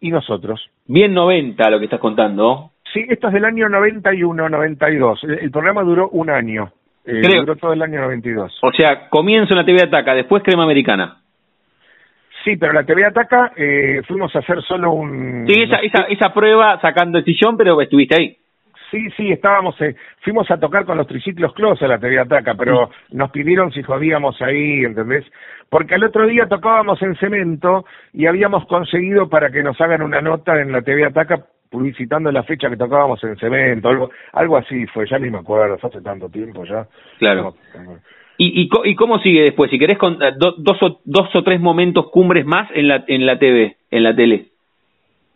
y nosotros. Bien 90 lo que estás contando. Sí, esto es del año 91, 92. El, el programa duró un año. Eh, duró todo el año 92. O sea, comienzo en la TV Ataca, después Crema Americana. Sí, pero la TV Ataca eh, fuimos a hacer solo un... Sí, esa, esa, esa prueba sacando el sillón, pero estuviste ahí. Sí, sí, estábamos, eh, fuimos a tocar con los triciclos Close a la TV Ataca, pero nos pidieron si jodíamos ahí, ¿entendés? Porque al otro día tocábamos en cemento y habíamos conseguido para que nos hagan una nota en la TV Ataca publicitando la fecha que tocábamos en cemento, algo, algo así fue, ya ni me acuerdo, hace tanto tiempo ya. Claro. ¿Y, y, y cómo sigue después? Si querés con, eh, dos, o, dos o tres momentos cumbres más en la, en la TV, en la tele.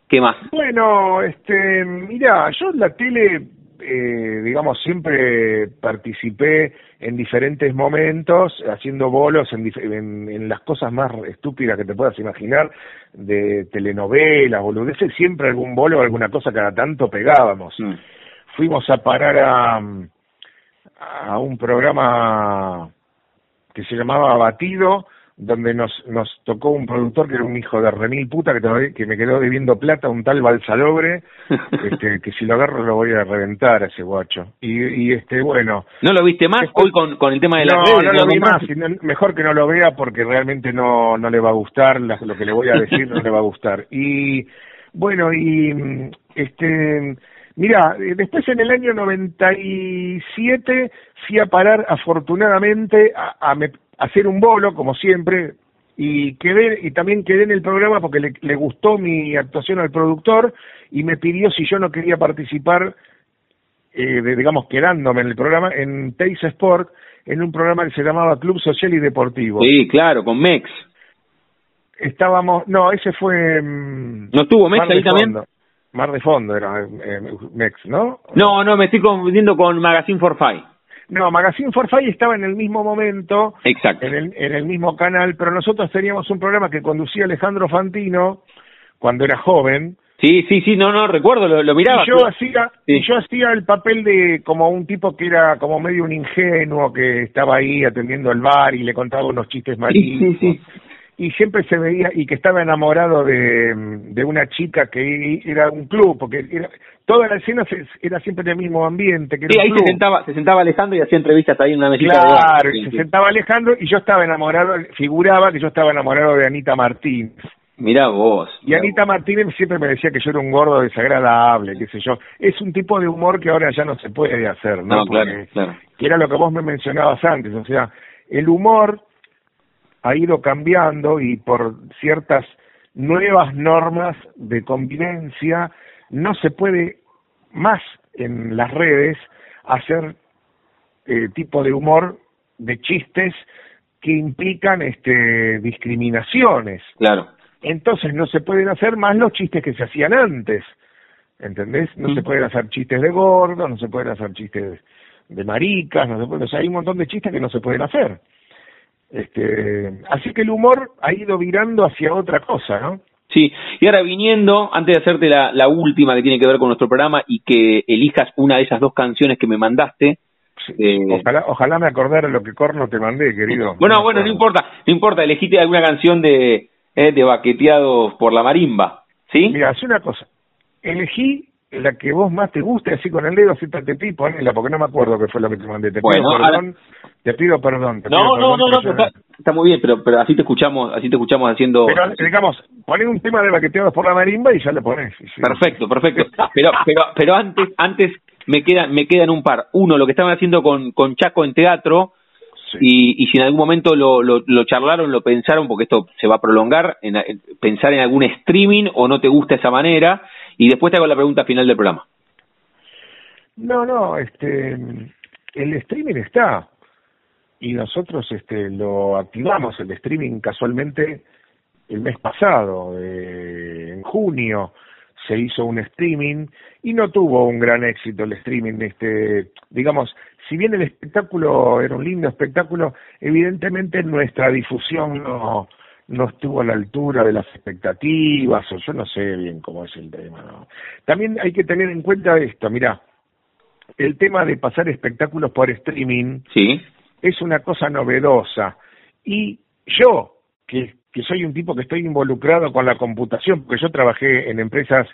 ¿Qué más? Bueno, este, mira, yo en la tele, eh, digamos, siempre participé en diferentes momentos, haciendo bolos en, en, las cosas más estúpidas que te puedas imaginar, de telenovelas, boludeces, siempre algún bolo o alguna cosa cada tanto pegábamos. Mm. Fuimos a parar a, a un programa que se llamaba Batido, donde nos, nos tocó un productor que era un hijo de remil puta que, que me quedó debiendo plata, un tal Balsalobre, <laughs> este, que si lo agarro lo voy a reventar a ese guacho. Y, y este, bueno. ¿No lo viste más hoy con, con el tema de la No, no lo vi más, mejor que no lo vea porque realmente no, no le va a gustar, lo que le voy a decir no le va a gustar. Y, bueno, y, este, Mira, después en el año 97 fui a parar afortunadamente a, a, hacer un bolo, como siempre, y quedé y también quedé en el programa porque le, le, gustó mi actuación al productor y me pidió si yo no quería participar eh, de, digamos quedándome en el programa en Teis Sport en un programa que se llamaba Club Social y Deportivo. Sí claro con Mex. Estábamos no ese fue mm, no estuvo Mex ahí también Mar de Fondo era eh, Mex no no no me estoy confundiendo con Magazine for Five no, Magazine for Fire estaba en el mismo momento, Exacto. En, el, en el mismo canal, pero nosotros teníamos un programa que conducía Alejandro Fantino cuando era joven. Sí, sí, sí, no, no, recuerdo, lo, lo miraba. Y yo hacía, y yo hacía el papel de como un tipo que era como medio un ingenuo que estaba ahí atendiendo el bar y le contaba unos chistes. Sí, sí, sí y siempre se veía y que estaba enamorado de, de una chica que era un club porque era, toda la escena era siempre en el mismo ambiente que sí, ahí se sentaba se sentaba Alejandro y hacía entrevistas ahí en una mesita claro y se sentaba Alejandro y yo estaba enamorado figuraba que yo estaba enamorado de Anita Martínez Mirá vos. Y Anita Martínez siempre me decía que yo era un gordo desagradable, qué sé yo. Es un tipo de humor que ahora ya no se puede hacer, ¿no? no claro, claro. Que era lo que vos me mencionabas antes, o sea, el humor ha ido cambiando y por ciertas nuevas normas de convivencia no se puede más en las redes hacer eh, tipo de humor de chistes que implican este discriminaciones. Claro. Entonces no se pueden hacer más los chistes que se hacían antes. ¿Entendés? No se pueden hacer chistes de gordo, no se pueden hacer chistes de maricas, no se pueden, o sea, hay un montón de chistes que no se pueden hacer. Este, así que el humor ha ido virando hacia otra cosa, ¿no? Sí, y ahora viniendo, antes de hacerte la, la, última que tiene que ver con nuestro programa y que elijas una de esas dos canciones que me mandaste. Eh, ojalá, ojalá me acordara lo que Corno te mandé, querido. Bueno, bueno, no importa, no importa, elegiste alguna canción de, eh, de Baqueteados por la Marimba, ¿sí? Mira, hace una cosa, elegí la que vos más te guste, así con el dedo, siéntate ti, ponela, porque no me acuerdo qué fue lo que te mandé. Te pido perdón, te pido perdón. no, no, no, no, está, muy bien, pero, pero así te escuchamos, así te escuchamos haciendo... Pero, digamos, poné un tema de baqueteados por la marimba y ya le ponés. Perfecto, perfecto. Pero, pero, pero antes, antes me quedan, me quedan un par. Uno, lo que estaban haciendo con, con Chaco en teatro, y, y si en algún momento lo, lo, lo, charlaron, lo pensaron, porque esto se va a prolongar, en, en, pensar en algún streaming o no te gusta esa manera, y después te hago la pregunta final del programa. No, no, este, el streaming está y nosotros este, lo activamos el streaming casualmente el mes pasado, eh, en junio se hizo un streaming y no tuvo un gran éxito el streaming este digamos si bien el espectáculo era un lindo espectáculo evidentemente nuestra difusión no no estuvo a la altura de las expectativas, o yo no sé bien cómo es el tema, ¿no? También hay que tener en cuenta esto, mira, el tema de pasar espectáculos por streaming sí. es una cosa novedosa. Y yo, que, que soy un tipo que estoy involucrado con la computación, porque yo trabajé en empresas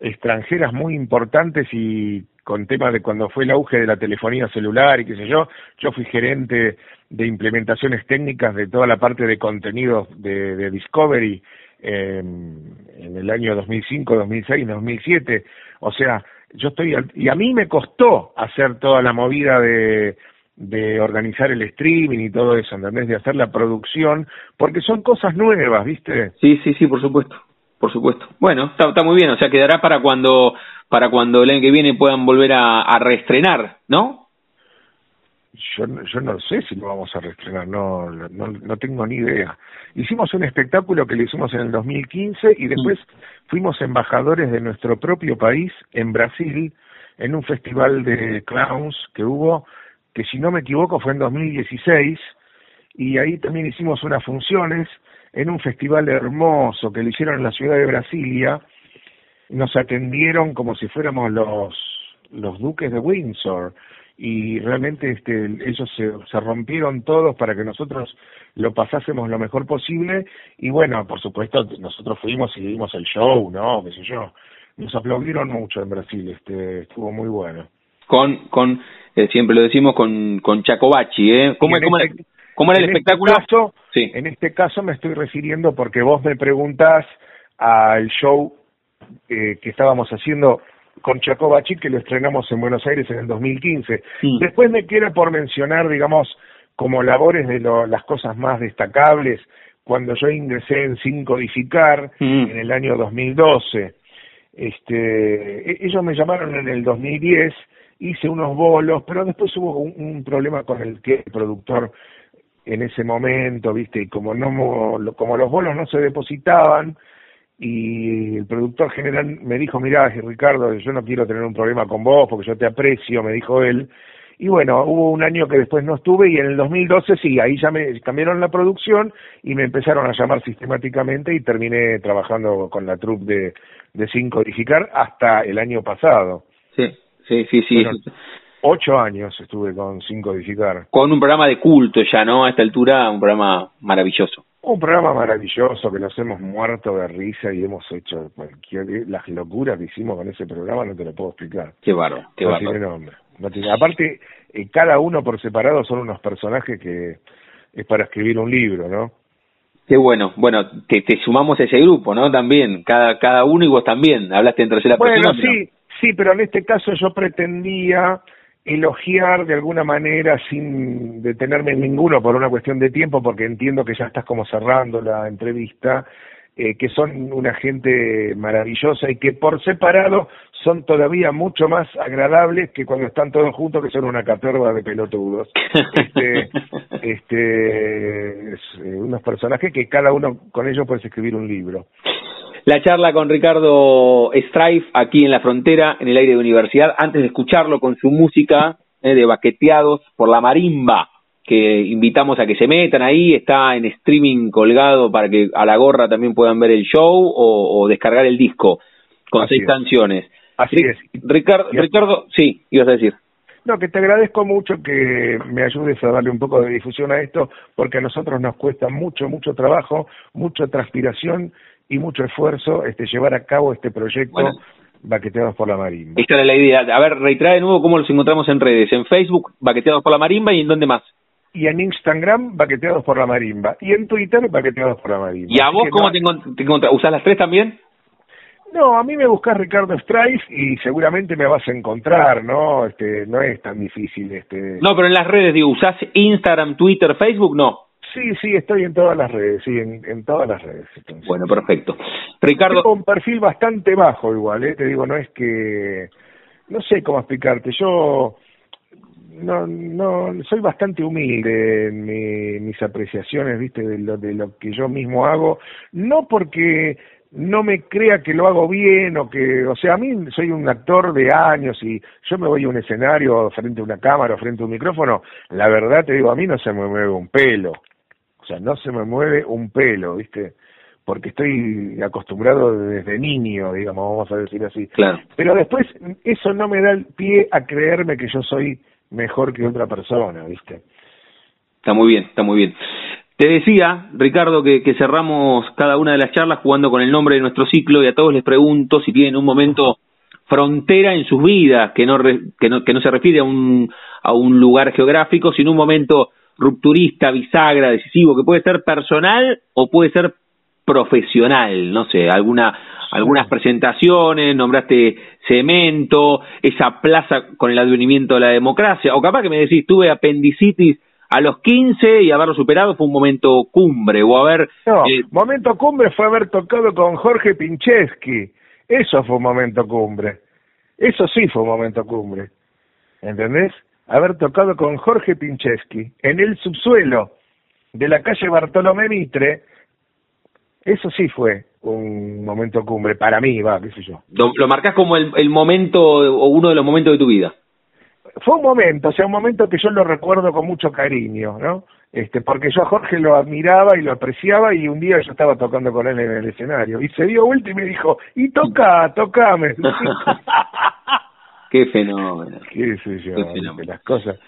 extranjeras muy importantes y con temas de cuando fue el auge de la telefonía celular y qué sé yo, yo fui gerente de implementaciones técnicas de toda la parte de contenidos de, Discovery eh, en el año 2005, 2006, 2007, o sea, yo estoy, y a mí me costó hacer toda la movida de, de organizar el streaming y todo eso, ¿entendés? De hacer la producción, porque son cosas nuevas, ¿viste? Sí, sí, sí, por supuesto por supuesto. Bueno, está, muy bien, o sea, quedará para cuando para cuando el año que viene puedan volver a, reestrenar, ¿no? Yo, yo no sé si lo vamos a reestrenar, no, no, no tengo ni idea. Hicimos un espectáculo que lo hicimos en el 2015 y después fuimos embajadores de nuestro propio país en Brasil en un festival de clowns que hubo, que si no me equivoco fue en 2016, y ahí también hicimos unas funciones en un festival hermoso que lo hicieron en la ciudad de Brasilia, nos atendieron como si fuéramos los, los duques de Windsor y realmente este, ellos se, se rompieron todos para que nosotros lo pasásemos lo mejor posible y bueno, por supuesto nosotros fuimos y vimos el show, ¿no? qué sé yo, nos aplaudieron mucho en Brasil, este, estuvo muy bueno. Con, con eh, siempre lo decimos con, con Chacobachi, ¿eh? ¿Cómo, cómo, este ¿Cómo era el este espectáculo? Sí. En este caso me estoy refiriendo porque vos me preguntás al show eh, que estábamos haciendo con Chacobachi, que lo estrenamos en Buenos Aires en el 2015. Después me quiero por mencionar, digamos, como labores de las cosas más destacables, cuando yo ingresé en Sin Codificar mm. en el año 2012. Este, e, ellos me llamaron en el 2010, hice unos bolos, pero después hubo un, un problema con el que el productor en ese momento, ¿viste? Y como no como los bonos no se depositaban y el productor general me dijo, "Mirá, Ricardo, yo no quiero tener un problema con vos porque yo te aprecio", me dijo él. Y bueno, hubo un año que después no estuve y en el 2012 sí, ahí ya me cambiaron la producción y me empezaron a llamar sistemáticamente y terminé trabajando con la troupe de, de Sin Codificar hasta el año pasado. Sí, sí, sí, sí. Ocho años estuve con Sin Codificar. Con un programa de culto ya, ¿no? A esta altura, un programa maravilloso. Un programa maravilloso que nos hemos muerto de risa y hemos hecho cualquier... Las locuras que hicimos con ese programa no te lo puedo explicar. Qué barro, qué no Tiene nombre. No tiene... Aparte, eh, cada uno por separado son unos personajes que es para escribir un libro, ¿no? Qué bueno. Bueno, te, te sumamos a ese grupo, ¿no? También, cada, cada uno y vos también. Hablaste en tercera persona. Bueno, sí, sí, pero en este caso yo pretendía elogiar de alguna manera sin detenerme en ninguno por una cuestión de tiempo, porque entiendo que ya estás como cerrando la entrevista, eh, que son una gente maravillosa y que por separado son todavía mucho más agradables que cuando están todos juntos, que son una caterva de pelotudos. Este, <laughs> este, eh, unos personajes que cada uno con ellos puedes escribir un libro la charla con Ricardo Strife aquí en la frontera, en el aire de universidad, antes de escucharlo con su música eh, de baqueteados por la marimba, que invitamos a que se metan ahí, está en streaming colgado para que a la gorra también puedan ver el show o, descargar el disco con seis canciones. Así es. Ricardo, Ricardo, sí, ibas a decir. No, que te agradezco mucho que me ayudes a darle un poco de difusión a esto, porque a nosotros nos cuesta mucho, mucho trabajo, mucha transpiración y mucho esfuerzo este, llevar a cabo este proyecto Baqueteados por la Marimba. Esta era la idea. A ver, retrae de nuevo cómo los encontramos en redes. En Facebook, Baqueteados por la Marimba, y en dónde más. Y en Instagram, Baqueteados por la Marimba. Y en Twitter, Baqueteados por la Marimba. ¿Y a vos cómo te, encontrás? ¿Usás las tres también? No, a mí me buscas Ricardo Strife y seguramente me vas a encontrar, ¿no? Este, no es tan difícil. este No, pero en las redes, digo, ¿usás Instagram, Twitter, Facebook? No. Sí, sí, estoy en todas las redes, sí, en, todas las redes. Bueno, perfecto. Ricardo. Tengo un perfil bastante bajo igual, ¿eh? te digo, no es que, no sé cómo explicarte, yo no, no, soy bastante humilde en mis apreciaciones, viste, de lo, de lo que yo mismo hago, no porque no me crea que lo hago bien o que, o sea, a mí soy un actor de años y yo me voy a un escenario frente a una cámara o frente a un micrófono, la verdad te digo, a mí no se me mueve un pelo. O sea, no se me mueve un pelo, ¿viste? porque estoy acostumbrado desde niño, digamos, vamos a decir así. Claro. Pero después eso no me da el pie a creerme que yo soy mejor que otra persona, ¿viste? Está muy bien, está muy bien. Te decía, Ricardo, que, que, cerramos cada una de las charlas jugando con el nombre de nuestro ciclo y a todos les pregunto si tienen un momento frontera en sus vidas, que no, que no, que no se refiere a un, a un lugar geográfico, sino un momento rupturista, bisagra, decisivo, que puede ser personal o puede ser profesional, no sé, alguna algunas presentaciones, nombraste Cemento, esa plaza con el advenimiento de la democracia, o capaz que me decís, tuve apendicitis a los 15 y haberlo superado fue un momento cumbre, o haber... No, eh, momento cumbre fue haber tocado con Jorge Pincheski, eso fue un momento cumbre, eso sí fue un momento cumbre, ¿entendés? Haber tocado con Jorge Pincheski en el subsuelo de la calle Bartolomé Mitre, eso sí fue un momento cumbre, para mí, va, qué sé yo. Lo, marcas como el, el momento o uno de los momentos de tu vida. Fue un momento, o sea, un momento que yo lo recuerdo con mucho cariño, ¿no? Este, porque yo a Jorge lo admiraba y lo apreciaba y un día yo estaba tocando con él en el escenario y se dio vuelta y me dijo, y toca, tocame. <laughs> Qué fenómeno. Qué sé yo, Qué las cosas,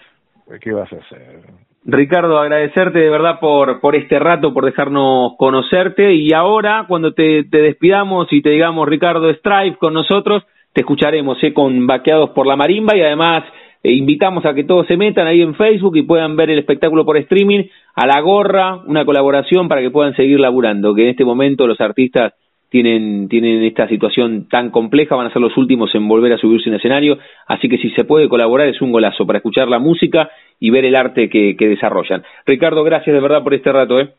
¿qué vas a hacer? Ricardo, agradecerte de verdad por, por este rato, por dejarnos conocerte y ahora cuando te, te despidamos y te digamos Ricardo Stripe con nosotros, te escucharemos ¿eh? con Vaqueados por la Marimba y además eh, invitamos a que todos se metan ahí en Facebook y puedan ver el espectáculo por streaming, a la gorra, una colaboración para que puedan seguir laburando, que en este momento los artistas tienen, tienen esta situación tan compleja, van a ser los últimos en volver a subirse en escenario, así que si se puede colaborar es un golazo para escuchar la música y ver el arte que, que desarrollan. Ricardo, gracias de verdad por este rato. ¿eh?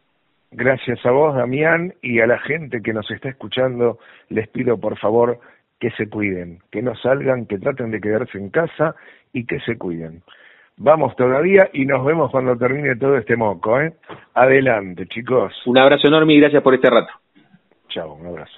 Gracias a vos, Damián, y a la gente que nos está escuchando, les pido por favor que se cuiden, que no salgan, que traten de quedarse en casa y que se cuiden. Vamos todavía y nos vemos cuando termine todo este moco, ¿eh? Adelante, chicos. Un abrazo enorme y gracias por este rato. Chao, un abrazo.